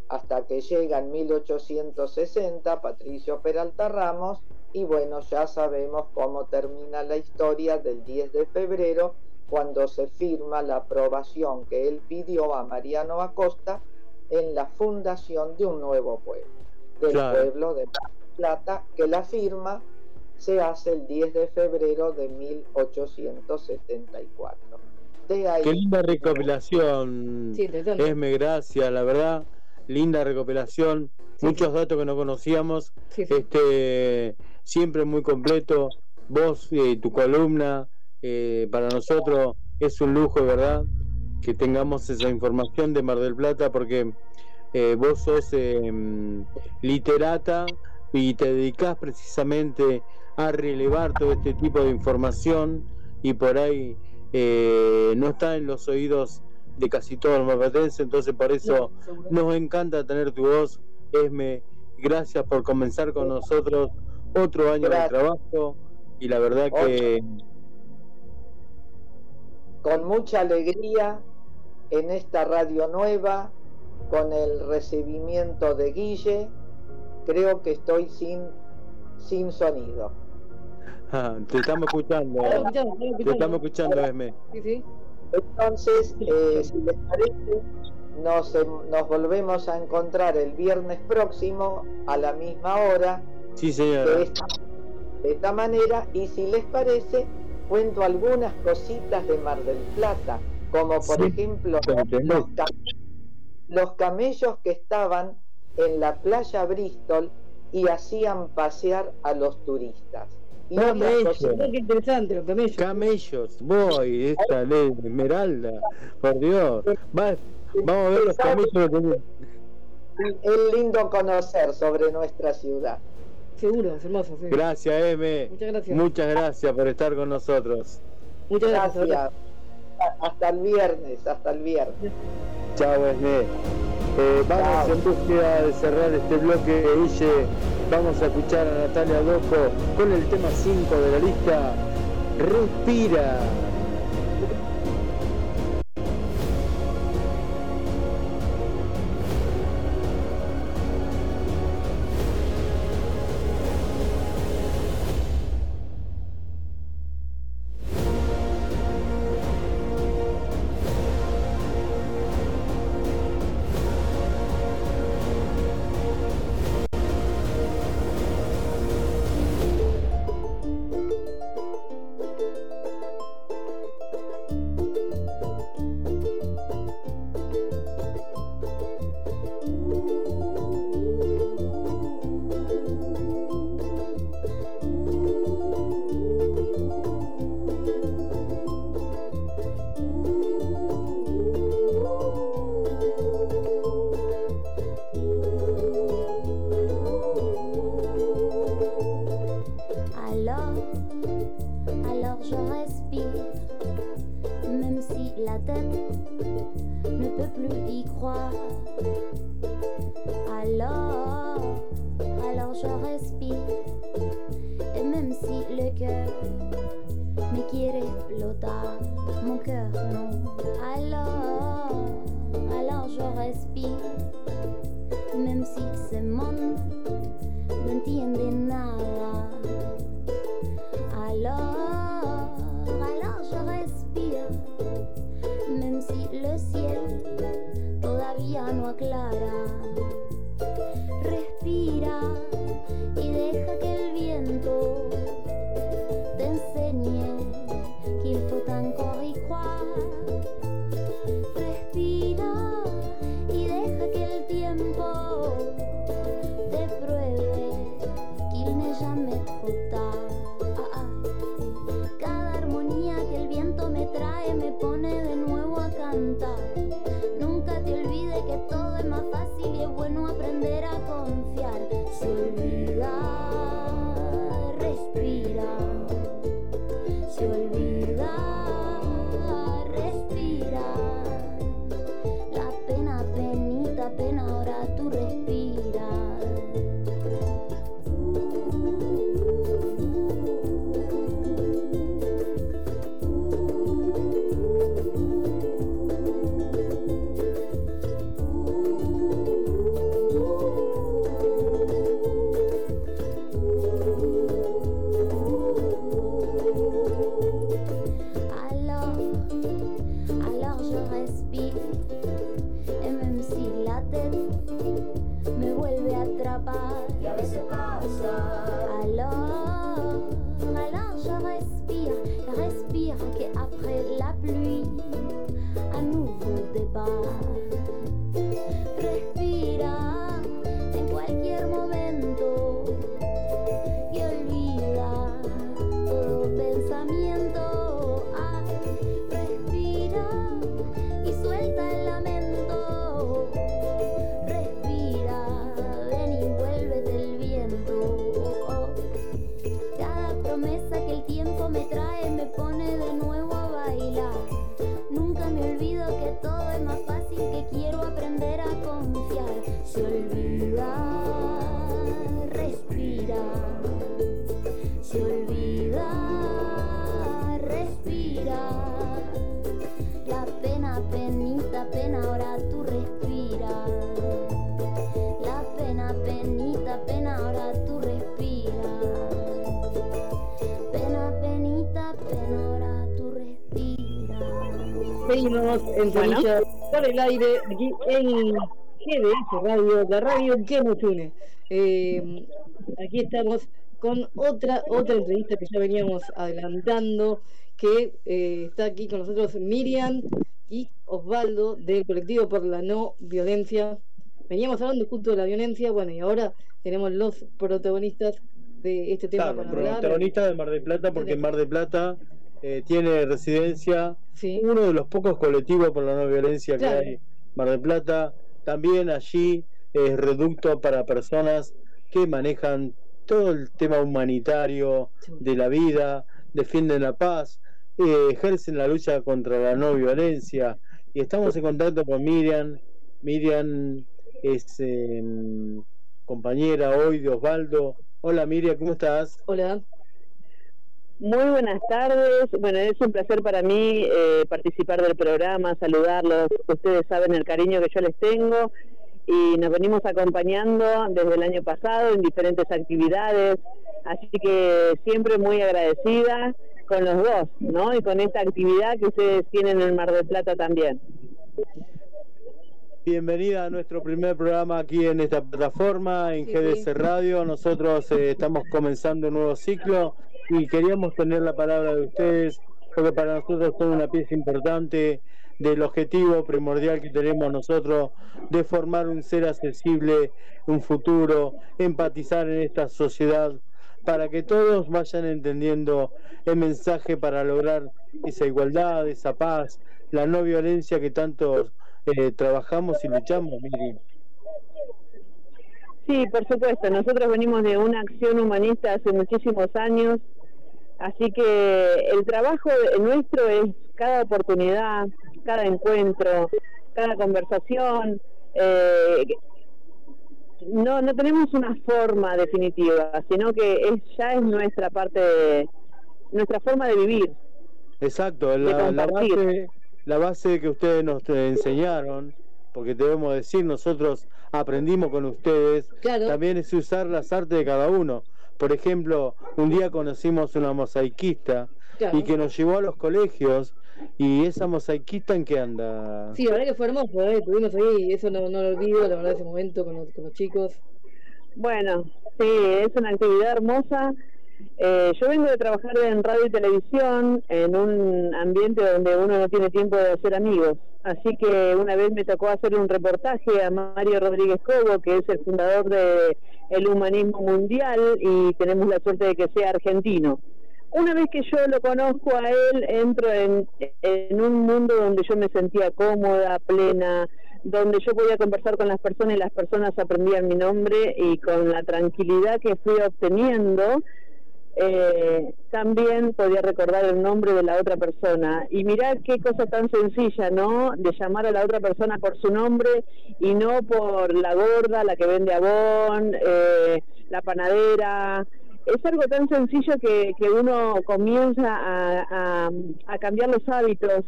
hasta que llega en 1860 Patricio Peralta Ramos y bueno, ya sabemos cómo termina la historia del 10 de febrero cuando se firma la aprobación que él pidió a Mariano Acosta en la fundación de un nuevo pueblo, del Claro. pueblo de Mar del Plata, que la firma se hace el 10 de febrero de 1874. De ahí Qué linda recopilación. Sí. Esme, gracias, la verdad. Linda recopilación. Muchos datos que no conocíamos. Este, siempre muy completo. Vos y tu columna, eh, para nosotros es un lujo, verdad, que tengamos esa información de Mar del Plata, porque eh, vos sos eh, literata y te dedicás precisamente a relevar todo este tipo de información y por ahí eh, no está en los oídos de casi todos los mapatenses, entonces por eso nos encanta tener tu voz, Esme. Gracias por comenzar con nosotros otro año Gracias. de trabajo y la verdad que con mucha alegría en esta radio nueva, con el recibimiento de Guille, creo que estoy sin, sin sonido. ah, te estamos escuchando, Estamos escuchando, estamos te estamos escuchando, Esme. Entonces, eh, si les parece, nos, em, nos volvemos a encontrar el viernes próximo a la misma hora, Sí, de señora. esta, de esta manera, y si les parece, cuento algunas cositas de Mar del Plata, como por Sí, ejemplo los, los camellos que estaban en la playa Bristol y hacían pasear a los turistas. Y Camellos. Qué interesante, los camellos. Camellos, voy, esta ley de Esmeralda, por Dios. Va- vamos a ver los camellos. Es lindo conocer sobre nuestra ciudad. Seguro, es hermoso. Sí. Gracias, M. Muchas gracias. Muchas gracias por estar con nosotros. Muchas gracias. Gracias. Hasta el viernes, hasta el viernes. Chao, Esme. Eh, vamos Chao. en búsqueda de cerrar este bloque, Guille. Vamos a escuchar a Natalia Doco con el tema 5 de la lista. Respira. きっと探 Bueno. Por el aire, aquí en GDS Radio, la radio que nos une. Eh, aquí estamos con otra otra entrevista que ya veníamos adelantando, que eh, está aquí con nosotros Miriam y Osvaldo del colectivo por la no violencia. Veníamos hablando justo de la violencia, bueno, y ahora tenemos los protagonistas de este tema Claro, para hablar. protagonista de Mar del Plata, porque en Mar del Plata eh, tiene residencia uno de los pocos colectivos por la no violencia Claro. que hay. Mar del Plata, también allí es reducto para personas que manejan todo el tema humanitario de la vida, defienden la paz, eh, ejercen la lucha contra la no violencia. Y estamos en contacto con Miriam. Miriam es eh, compañera hoy de Osvaldo. Hola Miriam, ¿cómo estás? Hola. Muy buenas tardes. Bueno, es un placer para mí eh, participar del programa, saludarlos. Ustedes saben el cariño que yo les tengo y nos venimos acompañando desde el año pasado en diferentes actividades. Así que siempre muy agradecida con los dos, ¿no? Y con esta actividad que ustedes tienen en Mar del Plata también. Bienvenida a nuestro primer programa aquí en esta plataforma, en GDS Radio. Nosotros eh, estamos comenzando un nuevo ciclo y queríamos tener la palabra de ustedes porque para nosotros son una pieza importante del objetivo primordial que tenemos nosotros de formar un ser accesible, un futuro, empatizar en esta sociedad para que todos vayan entendiendo el mensaje para lograr esa igualdad, esa paz, la no violencia que tanto eh, trabajamos y luchamos, Miri. Sí, por supuesto. Nosotros venimos de una acción humanista hace muchísimos años, así que el trabajo de- nuestro es cada oportunidad, cada encuentro, cada conversación. eh, no, no tenemos una forma definitiva, sino que es, ya es nuestra parte, de- nuestra forma de vivir. Exacto, la, la base, la base que ustedes nos enseñaron, porque debemos decir, nosotros aprendimos con ustedes, también es usar las artes de cada uno. Por ejemplo, un día conocimos una mosaiquista Claro. y que nos llevó a los colegios y esa mosaiquista en qué anda. Sí, la verdad que fue hermoso, ¿eh? Estuvimos ahí, eso no, no lo olvido, la verdad, ese momento con los, con los chicos. Bueno, sí, es una actividad hermosa. Eh, yo vengo de trabajar en radio y televisión en un ambiente donde uno no tiene tiempo de hacer amigos. Así que una vez me tocó hacer un reportaje a Mario Rodríguez Cobo, que es el fundador de el humanismo mundial y tenemos la suerte de que sea argentino. una vez que yo lo conozco a él, entro en, en un mundo donde yo me sentía cómoda, plena, donde yo podía conversar con las personas y las personas aprendían mi nombre y con la tranquilidad que fui obteniendo, eh, también podía recordar el nombre de la otra persona. Y mirá qué cosa tan sencilla, ¿no? De llamar a la otra persona por su nombre y no por la gorda, la que vende abón, eh, la panadera. Es algo tan sencillo que, que uno comienza a, a, a cambiar los hábitos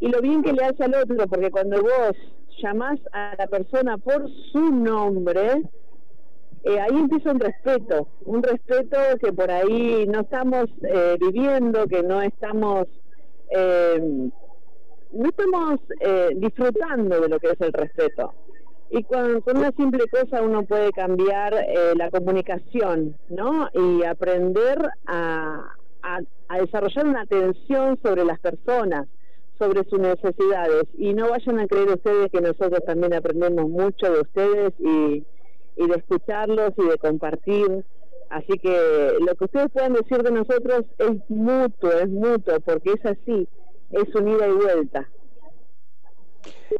y lo bien que le hace al otro, porque cuando vos llamás a la persona por su nombre, eh, ahí empieza un respeto, un respeto que por ahí no estamos eh, viviendo, que no estamos, eh, no estamos eh, disfrutando de lo que es el respeto. Y con, con una simple cosa uno puede cambiar eh, la comunicación, ¿no? Y aprender a, desarrollar una atención sobre las personas, sobre sus necesidades. Y no vayan a creer ustedes que nosotros también aprendemos mucho de ustedes y, y de escucharlos y de compartir. Así que lo que ustedes puedan decir de nosotros es mutuo, es mutuo, porque es así, es un ida y vuelta.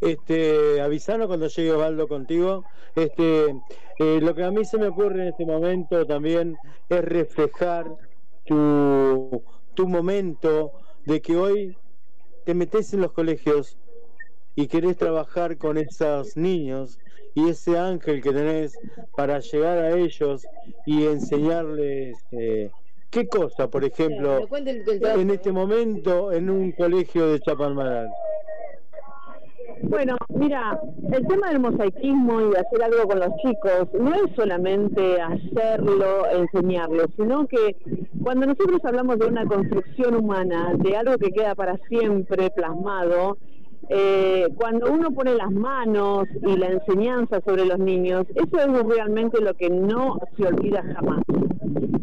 Este, avisanos cuando llegue Osvaldo contigo. Este, eh, lo que a mí se me ocurre en este momento también es reflejar tu, tu momento de que hoy te metes en los colegios y querés trabajar con esos niños y ese ángel que tenés para llegar a ellos y enseñarles eh, qué cosa, por ejemplo, en este momento en un colegio de Chapalmaral. Bueno, mira, el tema del mosaicismo y de hacer algo con los chicos no es solamente hacerlo, enseñarlo, sino que cuando nosotros hablamos de una construcción humana, de algo que queda para siempre plasmado, eh, cuando uno pone las manos y la enseñanza sobre los niños, eso es realmente lo que no se olvida jamás.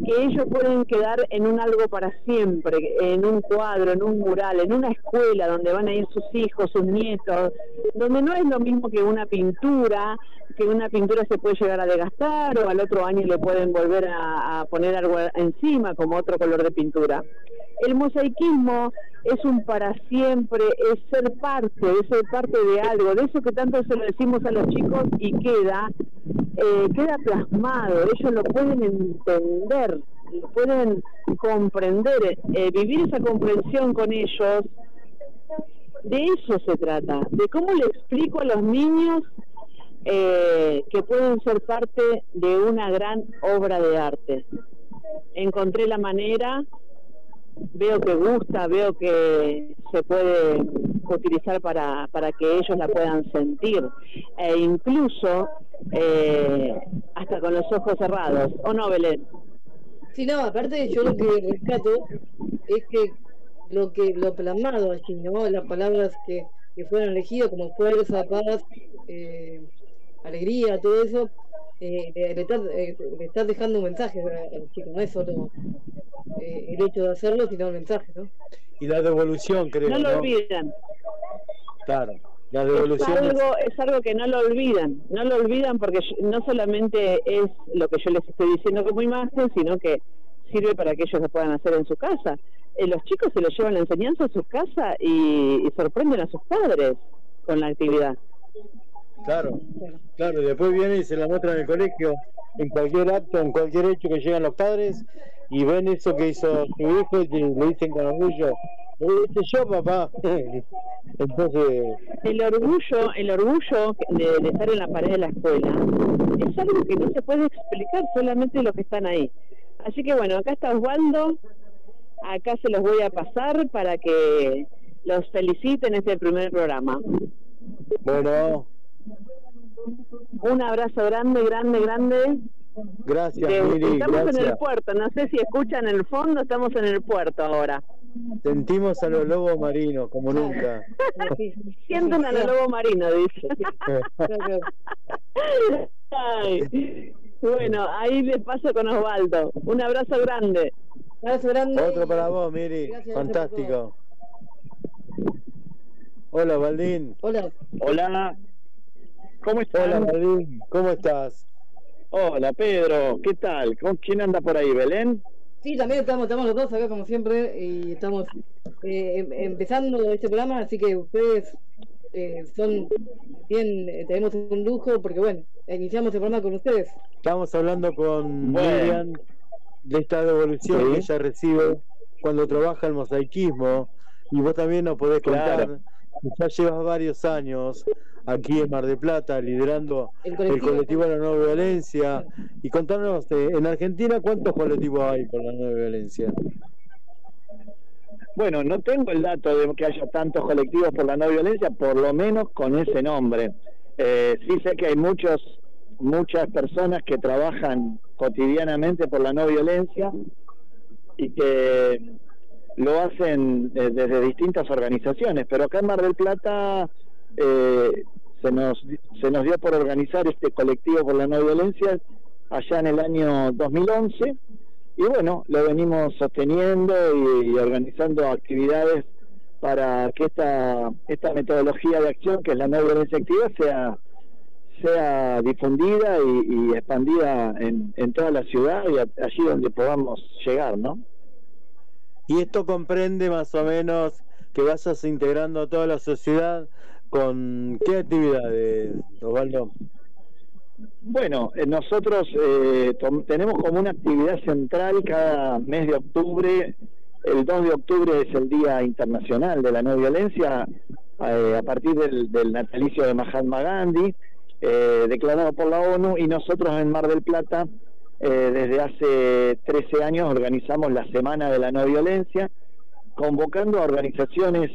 Que ellos pueden quedar en un algo para siempre, en un cuadro, en un mural, en una escuela donde van a ir sus hijos, sus nietos, donde no es lo mismo que una pintura, que una pintura se puede llegar a desgastar o al otro año le pueden volver a, poner algo encima como otro color de pintura. El mosaicismo es un para siempre, es ser parte, es ser parte de algo, de eso que tanto se lo decimos a los chicos y queda, eh, queda plasmado, ellos lo pueden entender, lo pueden comprender, eh, vivir esa comprensión con ellos, de eso se trata, de cómo le explico a los niños eh, que pueden ser parte de una gran obra de arte. Encontré la manera veo que gusta, veo que se puede utilizar para, para que ellos la puedan sentir, e incluso eh, hasta con los ojos cerrados, ¿o no, Belén? Sí, no, aparte yo lo que rescato es que lo que lo plasmado allí, ¿no? Las palabras que, que fueron elegidas como fuerza, paz, eh, alegría, todo eso, eh, le, le, estás, eh, le, estás, dejando un mensaje al chico, no es solo eh, el hecho de hacerlo, sino el mensaje, ¿no? Y la devolución, creo. No lo ¿no? olvidan. Claro, la devolución. Es algo, es algo que no lo olvidan, no lo olvidan porque no solamente es lo que yo les estoy diciendo como imagen, sino que sirve para que ellos lo puedan hacer en su casa. Eh, los chicos se lo llevan la enseñanza a sus casas y, y sorprenden a sus padres con la actividad. Claro, claro, y después viene y se la muestra en el colegio, en cualquier acto, en cualquier hecho que llegan los padres y ven eso que hizo su hijo y le dicen con orgullo, lo hice yo papá. <laughs> Entonces... El orgullo, el orgullo de, de, estar en la pared de la escuela es algo que no se puede explicar solamente los que están ahí. Así que bueno, acá está Osvaldo, acá se los voy a pasar para que los feliciten este primer programa. Bueno, un abrazo grande, grande, grande. Gracias, de, Miri, Estamos gracias. en el puerto, no sé si escuchan el fondo, estamos en el puerto ahora. Sentimos a los lobos marinos como nunca. <laughs> Sienten a los lobos marinos, dice. Ay. Bueno, ahí le paso con Osvaldo. Un abrazo grande. Un abrazo grande. Otro para vos, Miri. Gracias, Fantástico. Hola, Valdín. Hola. Hola. ¿Cómo estás? Hola. ¿Cómo estás? Hola, Pedro. ¿Qué tal? ¿Con quién anda por ahí, Belén? Sí, también estamos, estamos los dos acá como siempre y estamos eh, em- empezando este programa, así que ustedes eh, son bien, eh, tenemos un lujo porque bueno, iniciamos el programa con ustedes. Estamos hablando con Bueno. Miriam de esta devolución Sí. que ella recibe cuando trabaja el mosaicismo y vos también nos podés contar Claro. Ya llevas varios años aquí en Mar de Plata liderando El el colectivo. colectivo, de la no violencia y contarnos eh, en Argentina cuántos colectivos hay por la no violencia. Bueno, no tengo el dato de que haya tantos colectivos por la no violencia, por lo menos con ese nombre. Eh, sí sé que hay muchos, muchas personas que trabajan cotidianamente por la no violencia y que lo hacen eh, desde distintas organizaciones, pero acá en Mar del Plata eh, se nos se nos dio por organizar este colectivo por la no violencia allá en el año 2011 y bueno, lo venimos sosteniendo y, organizando actividades para que esta, esta metodología de acción, que es la no violencia activa, sea, sea difundida y, y expandida en, en toda la ciudad y allí donde podamos llegar, ¿no? Y esto comprende más o menos que vayas integrando a toda la sociedad con qué actividades, Osvaldo. Bueno, eh, nosotros eh, tenemos como una actividad central cada mes de octubre. El 2 de octubre es el Día Internacional de la No Violencia, eh, a partir del, del natalicio de Mahatma Gandhi, eh, declarado por la ONU, y nosotros en Mar del Plata, eh, desde hace 13 años, organizamos la Semana de la No Violencia, convocando a organizaciones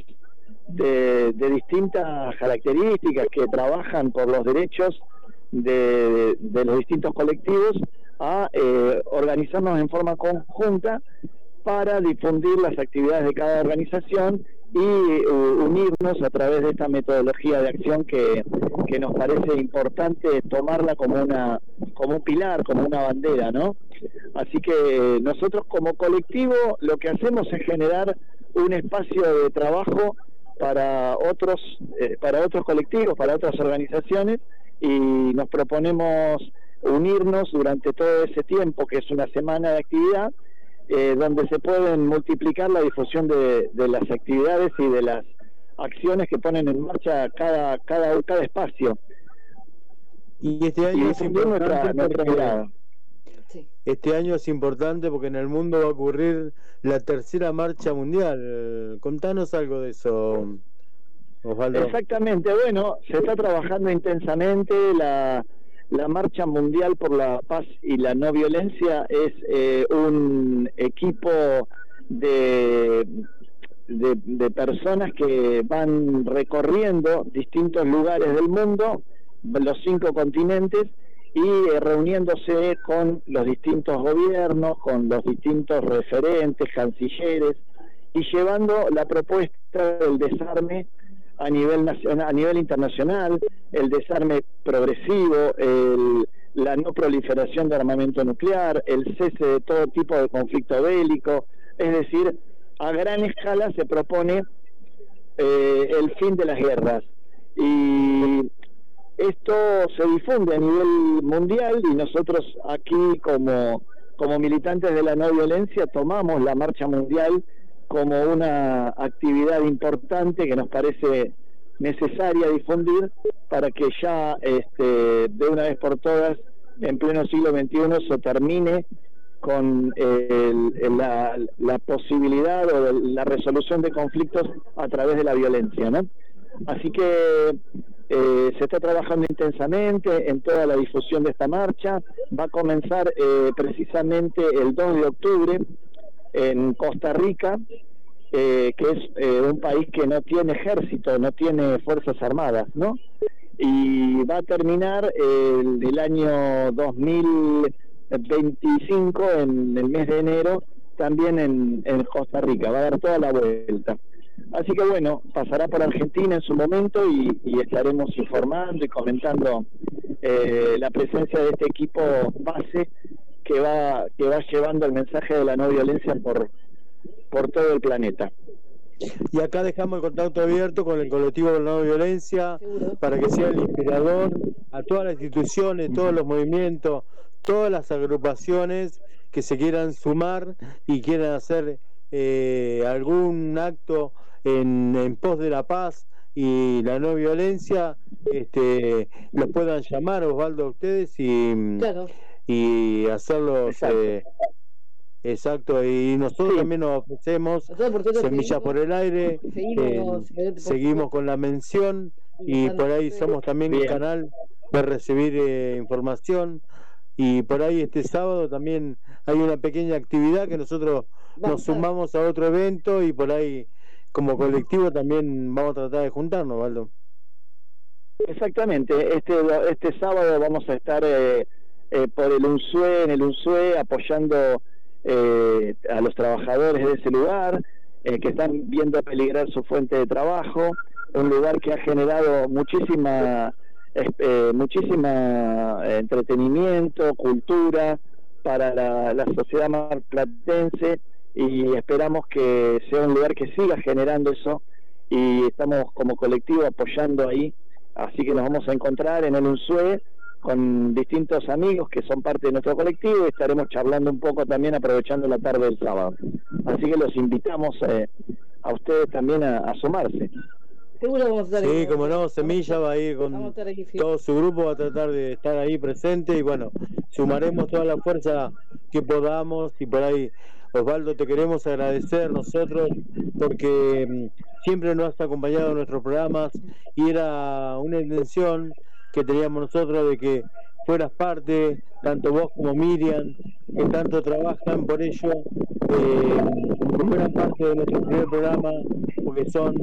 de, de distintas características que trabajan por los derechos de, los distintos colectivos a eh, organizarnos en forma conjunta para difundir las actividades de cada organización y uh, unirnos a través de esta metodología de acción que, que nos parece importante tomarla como una como un pilar, como una bandera, ¿no? Así que nosotros como colectivo lo que hacemos es generar un espacio de trabajo para otros eh, para otros colectivos, para otras organizaciones y nos proponemos unirnos durante todo ese tiempo que es una semana de actividad eh, donde se pueden multiplicar la difusión de, de las actividades y de las acciones que ponen en marcha cada cada cada espacio Y este y año es nuestra, importante nuestra porque mirada. este año es importante porque en el mundo va a ocurrir la tercera marcha mundial. Contanos algo de eso, Osvaldo. Exactamente, bueno, se está trabajando intensamente la, la Marcha Mundial por la Paz y la No Violencia es eh, un equipo de, de, de personas que van recorriendo distintos lugares del mundo, los cinco continentes, y eh, reuniéndose con los distintos gobiernos, con los distintos referentes, cancilleres, y llevando la propuesta del desarme a nivel nacional, a nivel internacional, el desarme progresivo, el- la no proliferación de armamento nuclear, el cese de todo tipo de conflicto bélico, es decir, a gran escala se propone eh, el fin de las guerras. Y esto se difunde a nivel mundial y nosotros aquí como como militantes de la no violencia tomamos la marcha mundial como una actividad importante que nos parece necesaria difundir para que ya este, de una vez por todas en pleno siglo XXI se termine con el- la, la posibilidad o la resolución de conflictos a través de la violencia, ¿no? Así que eh, se está trabajando intensamente en toda la difusión de esta marcha. Va a comenzar eh, precisamente el 2 de octubre en Costa Rica, eh, que es eh, un país que no tiene ejército, no tiene fuerzas armadas, ¿no? Y va a terminar el, el año 2025, en el mes de enero, también en, en Costa Rica. Va a dar toda la vuelta. Así que bueno, pasará por Argentina en su momento y, y estaremos informando y comentando eh, la presencia de este equipo base que va que va llevando el mensaje de la no violencia por por todo el planeta. Y acá dejamos el contacto abierto con el colectivo de la no violencia para que sea el inspirador a todas las instituciones, todos los movimientos, todas las agrupaciones que se quieran sumar y quieran hacer eh, algún acto en, en pos de la paz y la no violencia, este, los puedan llamar, Osvaldo, a ustedes y, Claro. Y hacerlos. eh, Exacto, y nosotros también nos ofrecemos Nosotros, Semillas por el Aire, seguimos, eh, por- seguimos con la mención y por ahí somos también un Bien. canal de recibir eh, información y por ahí este sábado también hay una pequeña actividad que nosotros nos sumamos a otro evento y por ahí como colectivo también vamos a tratar de juntarnos, Valdo. Exactamente, este, este sábado vamos a estar eh, eh, por el UNSUE, en el UNSUE, apoyando eh, a los trabajadores de ese lugar eh, que están viendo peligrar su fuente de trabajo, un lugar que ha generado muchísima, eh, muchísima eh, entretenimiento, cultura para la, la sociedad marplatense y esperamos que sea un lugar que siga generando eso y estamos como colectivo apoyando ahí. Así que nos vamos a encontrar en el UNSUE con distintos amigos que son parte de nuestro colectivo y estaremos charlando un poco también aprovechando la tarde del sábado. Así que los invitamos eh, a ustedes también a, a sumarse. Seguro vamos a estar Sí, ahí. como no, Semilla va a ir a con estar ahí, sí. todo su grupo, va a tratar de estar ahí presente y bueno, sumaremos toda la fuerza que podamos y por ahí, Osvaldo, te queremos agradecer nosotros porque mm, siempre nos has acompañado en nuestros programas y era una intención que teníamos nosotros de que fueras parte, tanto vos como Miriam, que tanto trabajan por ello, eh, que fueran parte de nuestro primer programa, porque son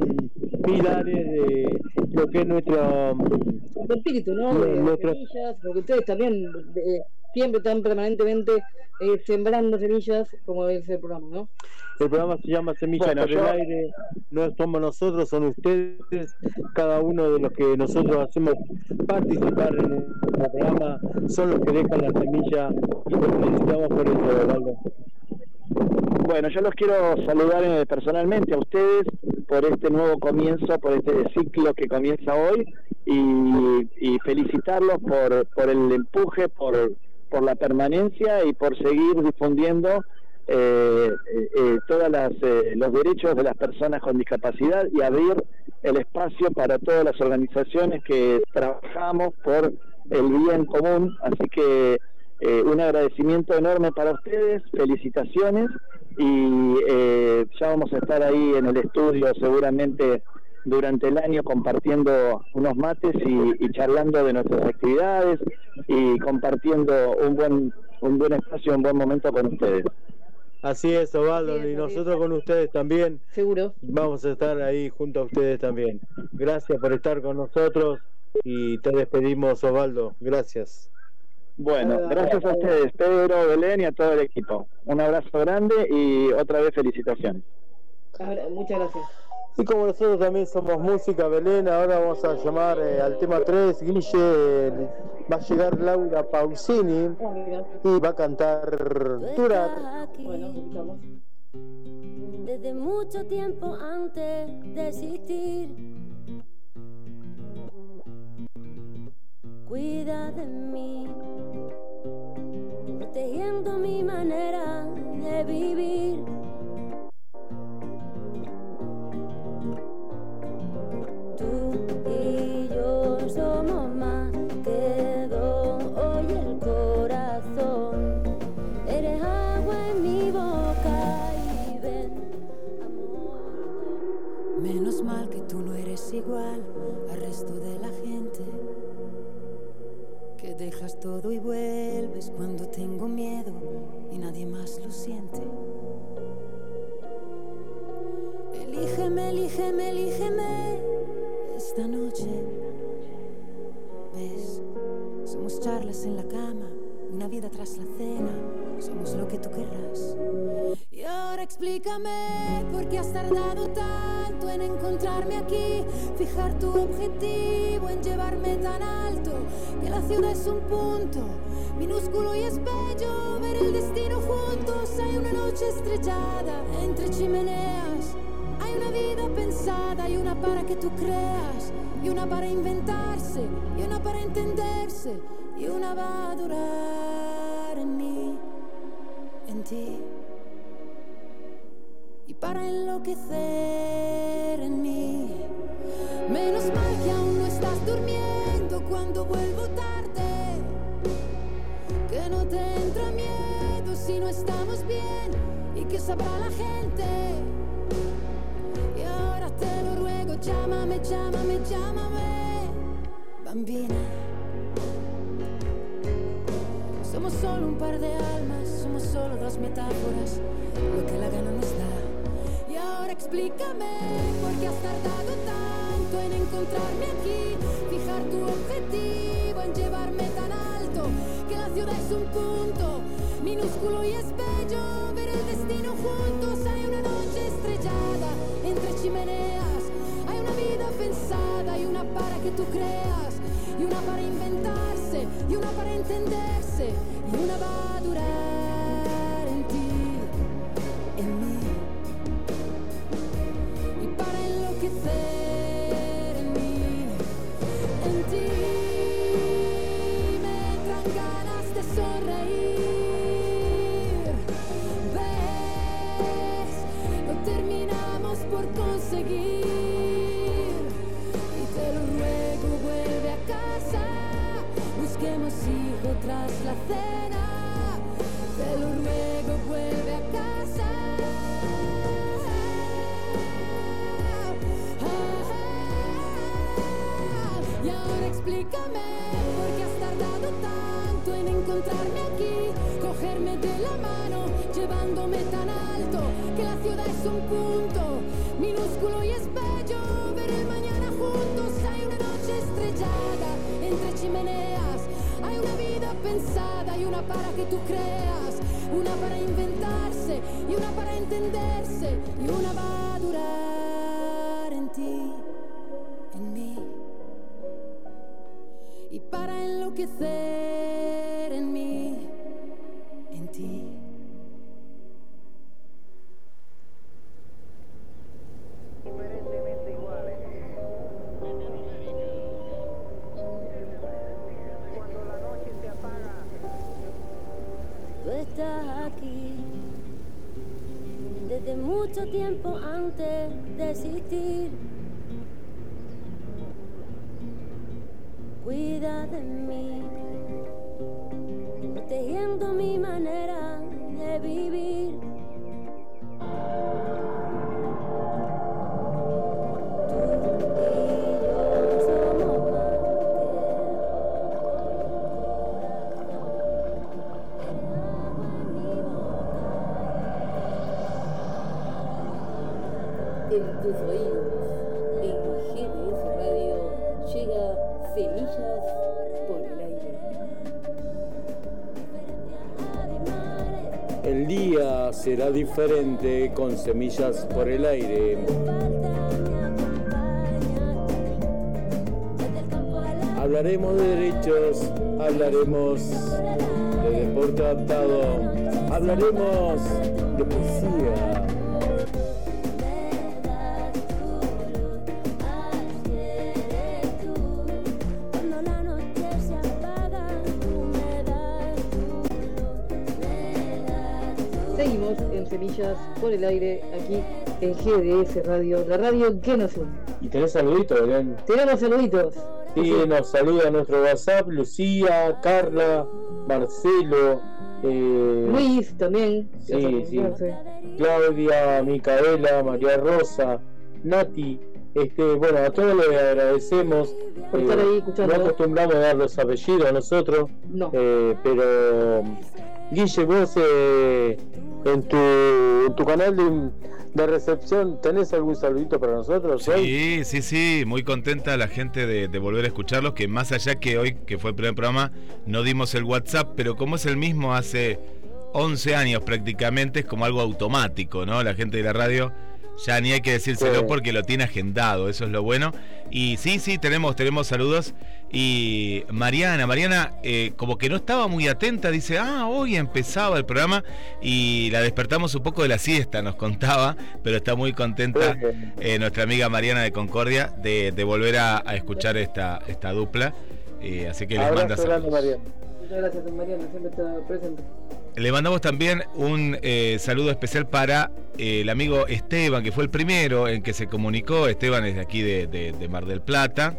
pilares de lo que es nuestro Tu espíritu, ¿no? De nuestro- porque ustedes también eh, siempre están permanentemente eh, sembrando semillas, como es el programa, ¿no? El programa se llama Semillas Bueno, por yo- el aire, no somos nosotros, son ustedes, cada uno de los que nosotros hacemos participar en el programa, son los que dejan la semilla y los felicitamos por eso. Bueno, yo los quiero saludar eh, personalmente a ustedes por este nuevo comienzo, por este ciclo que comienza hoy y, y felicitarlos por, por el empuje, por, por la permanencia y por seguir difundiendo eh, eh, eh, todos los derechos de las personas con discapacidad y abrir el espacio para todas las organizaciones que trabajamos por el bien común. Así que eh, un agradecimiento enorme para ustedes, felicitaciones y eh, ya vamos a estar ahí en el estudio seguramente durante el año compartiendo unos mates y, y charlando de nuestras actividades y compartiendo un buen un buen espacio, un buen momento con ustedes. Así es, Osvaldo, y nosotros con ustedes también. Seguro. Vamos a estar ahí junto a ustedes también. Gracias por estar con nosotros y te despedimos, Osvaldo. Gracias. Bueno, gracias a ustedes, Pedro, Belén y a todo el equipo. Un abrazo grande y otra vez felicitaciones. Muchas gracias. Y como nosotros también somos música, Belén, ahora vamos a llamar eh, al tema 3. Guille, eh, va a llegar Laura Pausini y va a cantar Durar. Bueno, escuchamos. Desde mucho tiempo antes de existir. Cuida de mí, protegiendo mi manera de vivir. Y yo somos más que entre chimeneas, hay una vida pensada y una para que tú creas, y una para inventarse, y una para entenderse, y una va a durar en en ti y para enloquecer en mí. Menos mal que aún no estás durmiendo cuando vuelvo y que sabrá la gente. Y ahora te lo ruego, llámame, llámame, llámame, bambina. Somos solo un par de almas, somos solo dos metáforas, lo que la gana nos da. Y ahora explícame por qué has tardado tanto en encontrarme aquí, fijar tu objetivo, en llevarme tan alto, que la ciudad es un punto que tú creas, de diferente con semillas por el aire. Hablaremos de derechos, hablaremos de deporte adaptado, hablaremos de poesía. Por el aire, aquí en GDS Radio, la radio que nos une. ¿Y tenés saluditos, Belén? Tenemos saluditos. Sí, nos saluda nuestro WhatsApp, Lucía, Carla, Marcelo, eh, Luis también. Sí, sí. Claudia, Micaela, María Rosa, Nati. Este, bueno, a todos les agradecemos. Por estar ahí escuchando. No acostumbramos a dar los apellidos nosotros. No. eh, pero Guille, vos eh, en, tu, en tu canal de, de recepción, ¿tenés algún saludito para nosotros? Sí, sí, sí, muy contenta la gente de, de volver a escucharlos, que más allá que hoy, que fue el primer programa, no dimos el WhatsApp, pero como es el mismo hace 11 años prácticamente, es como algo automático, ¿no? La gente de la radio ya ni hay que decírselo Sí. porque lo tiene agendado, eso es lo bueno. Y sí, sí, tenemos, tenemos saludos. Y Mariana, Mariana, eh, como que no estaba muy atenta, dice, ah, hoy empezaba el programa y la despertamos un poco de la siesta, nos contaba, pero está muy contenta eh, nuestra amiga Mariana de Concordia de, de volver a, a escuchar esta, esta dupla. Eh, así que les manda saludos. Muchas gracias, don Mariano, siempre está presente. Le mandamos también un eh, saludo especial para eh, el amigo Esteban, que fue el primero en que se comunicó. Esteban es de aquí de, de- de Mar del Plata.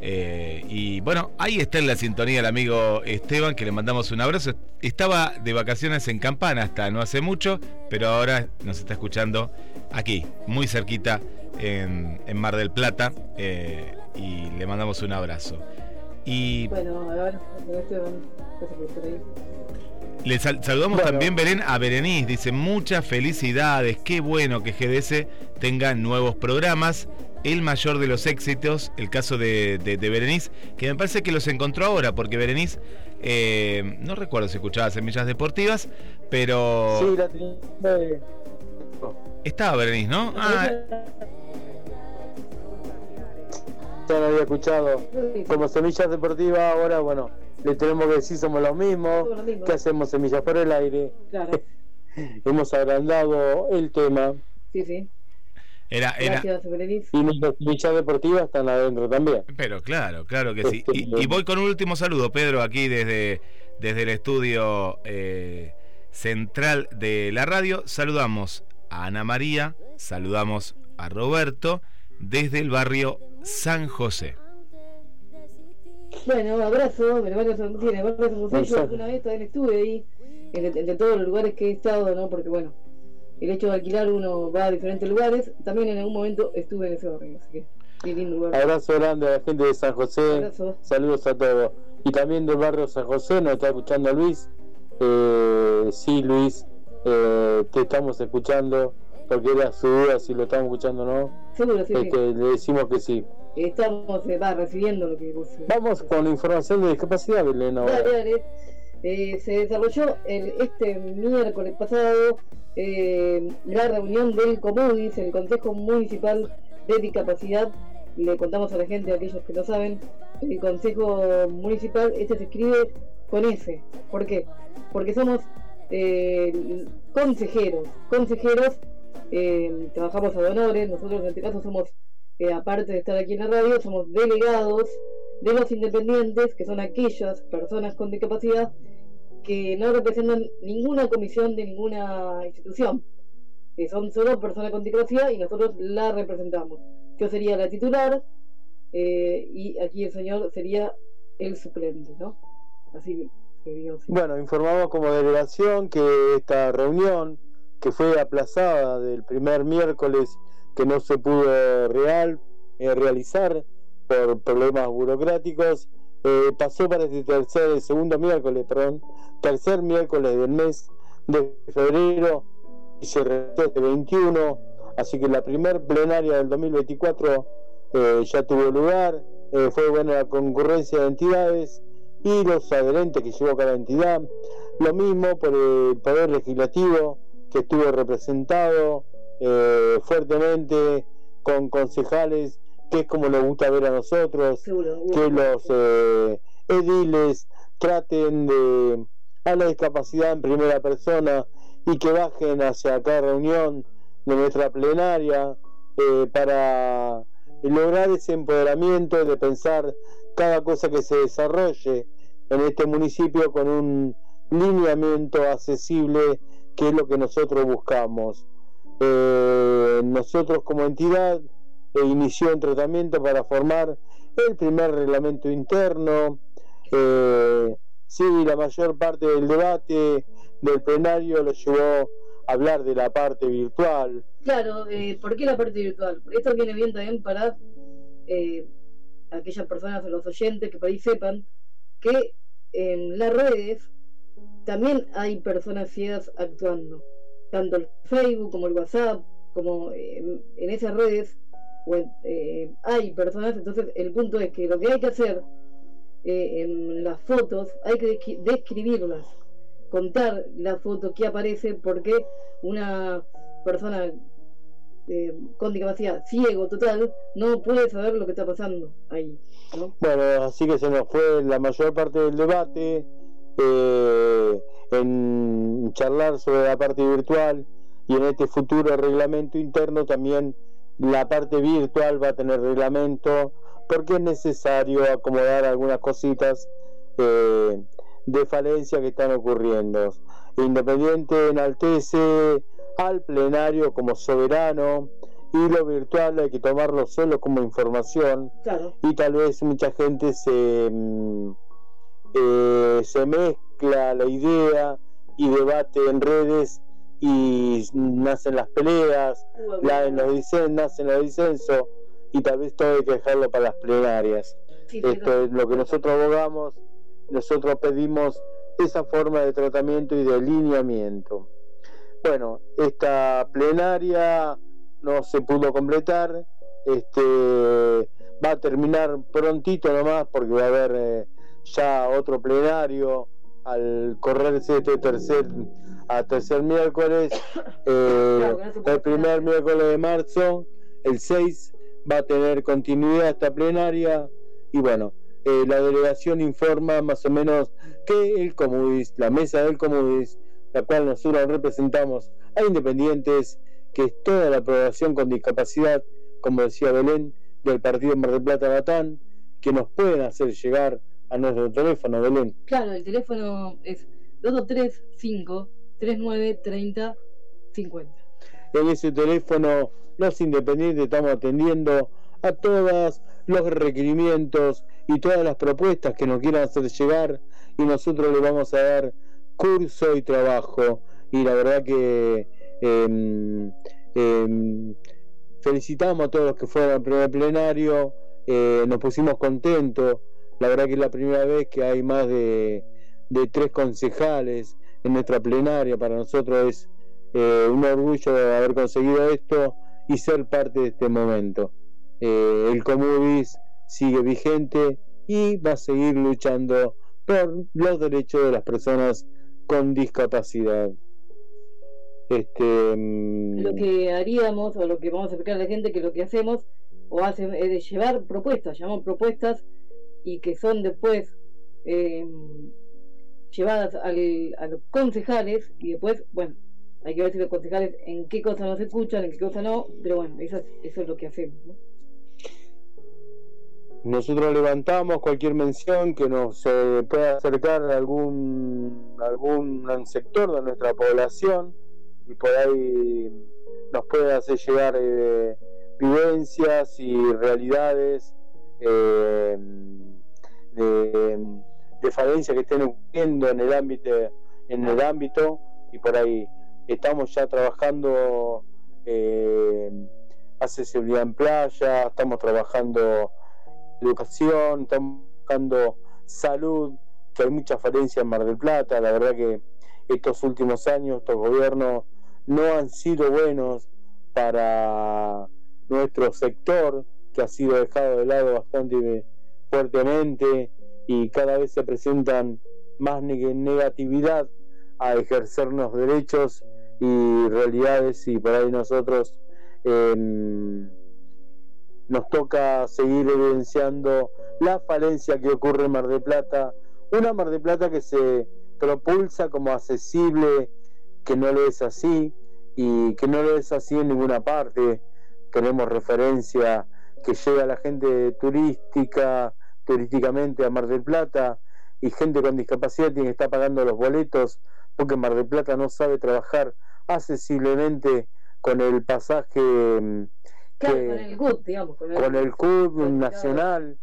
Eh, y bueno, ahí está en la sintonía el amigo Esteban, que le mandamos un abrazo. Estaba de vacaciones en Campana hasta no hace mucho, pero ahora nos está escuchando aquí, muy cerquita en, en Mar del Plata. eh, y le mandamos un abrazo. Y Bueno, a ver, Esteban, gracias por estar ahí. le sal- saludamos también, Belén, a Berenice. Dice, muchas felicidades. Qué bueno que GDS tenga nuevos programas. El mayor de los éxitos, el caso de, de, de Berenice, que me parece que los encontró ahora, porque Berenice, eh, no recuerdo si escuchaba Semillas Deportivas, pero Sí, la tenía. estaba Berenice, ¿no? Ah, ya no había escuchado. Como Semillas Deportivas, ahora, bueno, le tenemos que decir somos los mismos. que hacemos Semillas por el aire? Claro, <laughs> Hemos agrandado el tema. sí, sí. Era, era, Gracias. Y nuestras semillas deportivas están adentro también. Pero claro, claro que sí. Y, y voy con un último saludo, Pedro, aquí desde, desde el estudio eh, central de la radio. Saludamos a Ana María, saludamos a Roberto desde el barrio San José. Bueno, abrazo, me levanto San José. Yo alguna vez también estuve ahí, entre, entre todos los lugares que he estado, ¿no? Porque bueno, el hecho de alquilar uno va a diferentes lugares. También en algún momento estuve en ese barrio, así que qué lindo lugar. Abrazo grande a la gente de San José. Abrazo. Saludos a todos. Y también del barrio San José, nos está escuchando Luis. Eh, sí, Luis, eh, te estamos escuchando. Porque era su duda si lo estamos escuchando o no. Seguro, sí. Este, le decimos que sí. Estamos eh, va, recibiendo lo que vos. Vamos con información de discapacidad, Belén. Dale, dale. Eh, se desarrolló el, este miércoles pasado eh, la reunión del COMUDIS, el Consejo Municipal de Discapacidad. Le contamos a la gente, a aquellos que no saben, el Consejo Municipal, este se escribe con S. ¿Por qué? Porque somos eh, consejeros, consejeros, eh, trabajamos a donores, nosotros en este caso somos, eh, aparte de estar aquí en la radio, somos delegados de los independientes, que son aquellas personas con discapacidad que no representan ninguna comisión de ninguna institución. Eh, son solo personas con discapacidad y nosotros la representamos. Yo sería la titular eh, y aquí el señor sería el suplente, ¿no? Así que. Bueno, informamos como delegación que esta reunión, que fue aplazada del primer miércoles, que no se pudo real, eh, realizar por problemas burocráticos, eh, pasó para este tercer, el segundo miércoles, perdón, tercer miércoles del mes de febrero y se este 21, así que la primer plenaria del 2024 eh, ya tuvo lugar, eh, fue buena la concurrencia de entidades y los adherentes que llevó cada entidad, lo mismo por el Poder Legislativo que estuvo representado eh, fuertemente con concejales, que es como nos gusta ver a nosotros, que los eh, ediles traten de a la discapacidad en primera persona y que bajen hacia cada reunión de nuestra plenaria eh, para lograr ese empoderamiento de pensar cada cosa que se desarrolle en este municipio con un lineamiento accesible que es lo que nosotros buscamos. Eh, nosotros como entidad eh, inició un tratamiento para formar el primer reglamento interno. Eh, sí, la mayor parte del debate del plenario lo llevó a hablar de la parte virtual. Claro, eh, ¿por qué la parte virtual? Esto viene bien también para eh, aquellas personas o los oyentes que por ahí sepan que en las redes también hay personas ciegas actuando. Tanto el Facebook como el WhatsApp, como eh, en esas redes en- eh, hay personas, entonces el punto es que lo que hay que hacer eh, en las fotos hay que descri- describirlas, contar la foto que aparece, porque una persona eh, con discapacidad, ciego total, no puede saber lo que está pasando ahí. ¿no? Bueno, así que se nos fue la mayor parte del debate eh, en charlar sobre la parte virtual y en este futuro reglamento interno también la parte virtual va a tener reglamento porque es necesario acomodar algunas cositas eh, de falencia que están ocurriendo. Independiente enaltece al plenario como soberano y lo virtual hay que tomarlo solo como información Claro. y tal vez mucha gente se, mm, eh, se mezcla la idea y debate en redes y nacen las peleas, la, los disen- nacen los disensos y tal vez todo hay que dejarlo para las plenarias. Sí, Esto es lo que nosotros abogamos, nosotros pedimos esa forma de tratamiento y de alineamiento. Bueno, esta plenaria no se pudo completar, este va a terminar prontito nomás porque va a haber eh, ya otro plenario al correrse este tercer a tercer miércoles <coughs> eh, el primer miércoles de marzo el 6 va a tener continuidad esta plenaria y bueno eh, la delegación informa más o menos que el Comudis, la mesa del Comudis, la cual nosotros representamos a independientes, que es toda la población con discapacidad, como decía Belén, del partido Mar del Plata Batán, que nos pueden hacer llegar a nuestro teléfono, Belén. Claro, el teléfono es 235 39 30 50. En ese teléfono, los independientes estamos atendiendo a todos los requerimientos y todas las propuestas que nos quieran hacer llegar y nosotros le vamos a dar curso y trabajo. Y la verdad que em, em, felicitamos a todos los que fueron al primer plenario, eh, nos pusimos contentos. La verdad que es la primera vez que hay más de, de tres concejales en nuestra plenaria. Para nosotros es eh, un orgullo haber conseguido esto y ser parte de este momento. Eh, el Comudis sigue vigente y va a seguir luchando por los derechos de las personas con discapacidad. Este, mm, Lo que haríamos, o lo que vamos a explicar a la gente, que lo que hacemos o hacen es llevar propuestas, llamamos propuestas y que son después eh, llevadas al, a los concejales y después, bueno, hay que ver si los concejales en qué cosas nos escuchan, en qué cosas no, pero bueno, eso es, lo que hacemos. ¿no? Nosotros levantamos cualquier mención que nos eh, pueda acercar a algún, algún sector de nuestra población y por ahí nos puede hacer llegar eh, vivencias y realidades eh, de, de falencia que estén ocurriendo en el ámbito en el ámbito y por ahí estamos ya trabajando eh, accesibilidad en playa estamos trabajando educación, estamos buscando salud, que hay mucha falencia en Mar del Plata, la verdad que estos últimos años, estos gobiernos no han sido buenos para nuestro sector, que ha sido dejado de lado bastante fuertemente y cada vez se presentan más neg- negatividad a ejercernos derechos y realidades y por ahí nosotros em, nos toca seguir evidenciando la falencia que ocurre en Mar del Plata, una Mar del Plata que se propulsa como accesible, que no lo es así y que no lo es así en ninguna parte. Tenemos referencia que llega la gente turística, turísticamente a Mar del Plata y gente con discapacidad tiene que estar pagando los boletos porque Mar del Plata no sabe trabajar accesiblemente con el pasaje mm, Claro, que- con el GUT, digamos. Con el, con el nacional,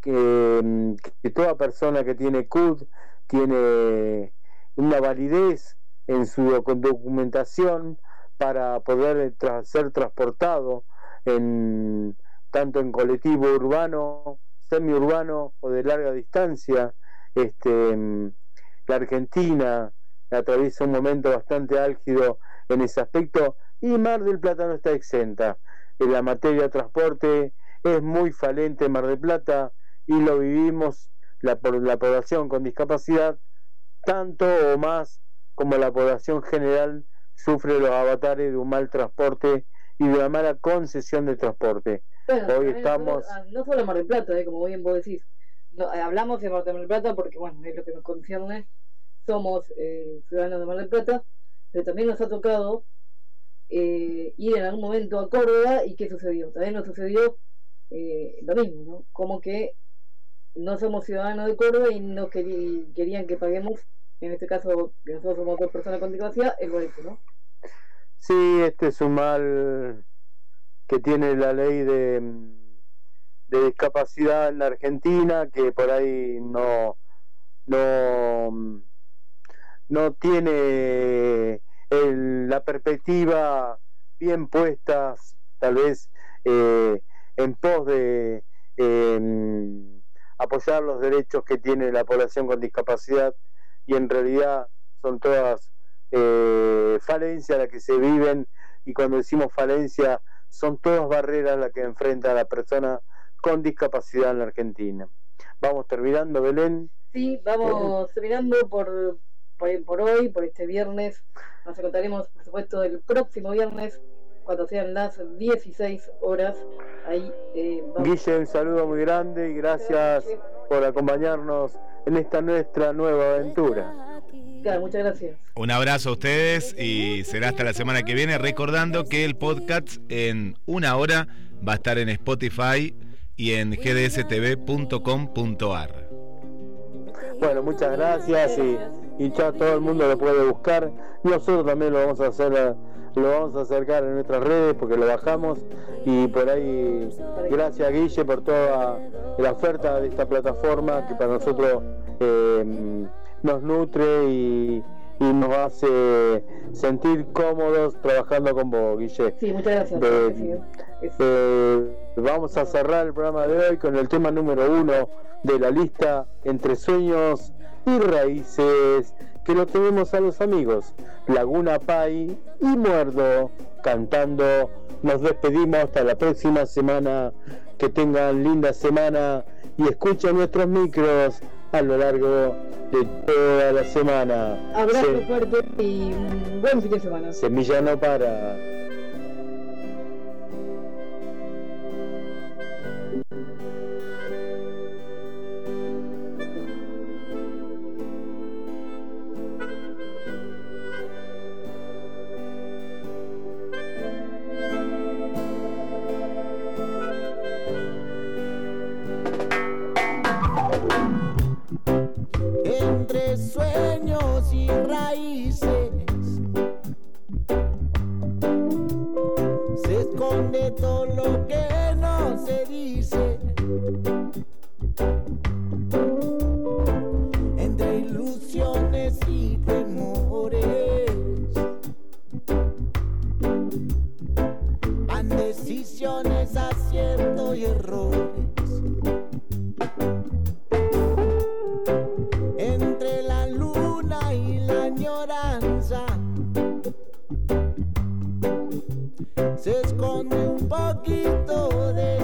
que, mm, que toda persona que tiene CUD tiene una validez en su docu- documentación para poder tra- ser transportado en tanto en colectivo urbano, semiurbano o de larga distancia. Este, la Argentina atraviesa un momento bastante álgido en ese aspecto y Mar del Plata no está exenta. En la materia de transporte es muy falente Mar del Plata y lo vivimos la, la población con discapacidad tanto o más como la población general sufre los avatares de un mal transporte y de una mala concesión de transporte. Bueno, Hoy estamos ah, no solo Mar del Plata, eh, como bien vos decís. No, eh, hablamos de Mar del Plata porque, bueno, es lo que nos concierne. Somos eh, ciudadanos de Mar del Plata, pero también nos ha tocado eh, ir en algún momento a Córdoba y ¿qué sucedió? También nos sucedió eh, lo mismo, ¿no? Como que no somos ciudadanos de Córdoba y no querí- querían que paguemos en este caso, que nosotros somos dos personas con discapacidad, es bonito, ¿no? Sí, este es un mal que tiene la ley de, discapacidad en la Argentina, que por ahí no, no, no tiene la perspectiva bien puesta, tal vez eh, en pos de em, apoyar los derechos que tiene la población con discapacidad y en realidad son todas eh, falencias las que se viven y cuando decimos falencia son todas barreras las que enfrenta la persona con discapacidad en la Argentina. Vamos terminando, Belén. Sí, vamos terminando por, por, por hoy, por este viernes. Nos encontraremos, por supuesto, el próximo viernes, cuando sean las 16 horas. Ahí eh, vamos. Guille, un saludo muy grande y gracias por acompañarnos en esta nuestra nueva aventura. Claro, muchas gracias. Un abrazo a ustedes y será hasta la semana que viene. Recordando que el podcast en una hora va a estar en Spotify y en gdstv.com.ar. Bueno, muchas gracias y, y ya todo el mundo lo puede buscar. Nosotros también lo vamos a hacer, eh, lo vamos a acercar en nuestras redes porque lo bajamos y por ahí gracias Guille por toda la oferta de esta plataforma que para nosotros eh, nos nutre y, y nos hace sentir cómodos trabajando con vos, Guille. Sí, muchas gracias. De- eh, vamos a cerrar el programa de hoy con el tema número uno de la lista Entre Sueños y Raíces, que lo tenemos a los amigos Laguna Pai y Muerdo cantando. Nos despedimos hasta la próxima semana. Que tengan linda semana y escuchen nuestros micros a lo largo de toda la semana. Abrazo Se- fuerte y un buen fin de semana. semilla no para. Entre sueños y raíces. Se esconde todo lo que se esconde un poquito de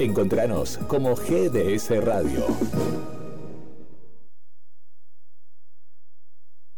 Encontranos como GDS Radio.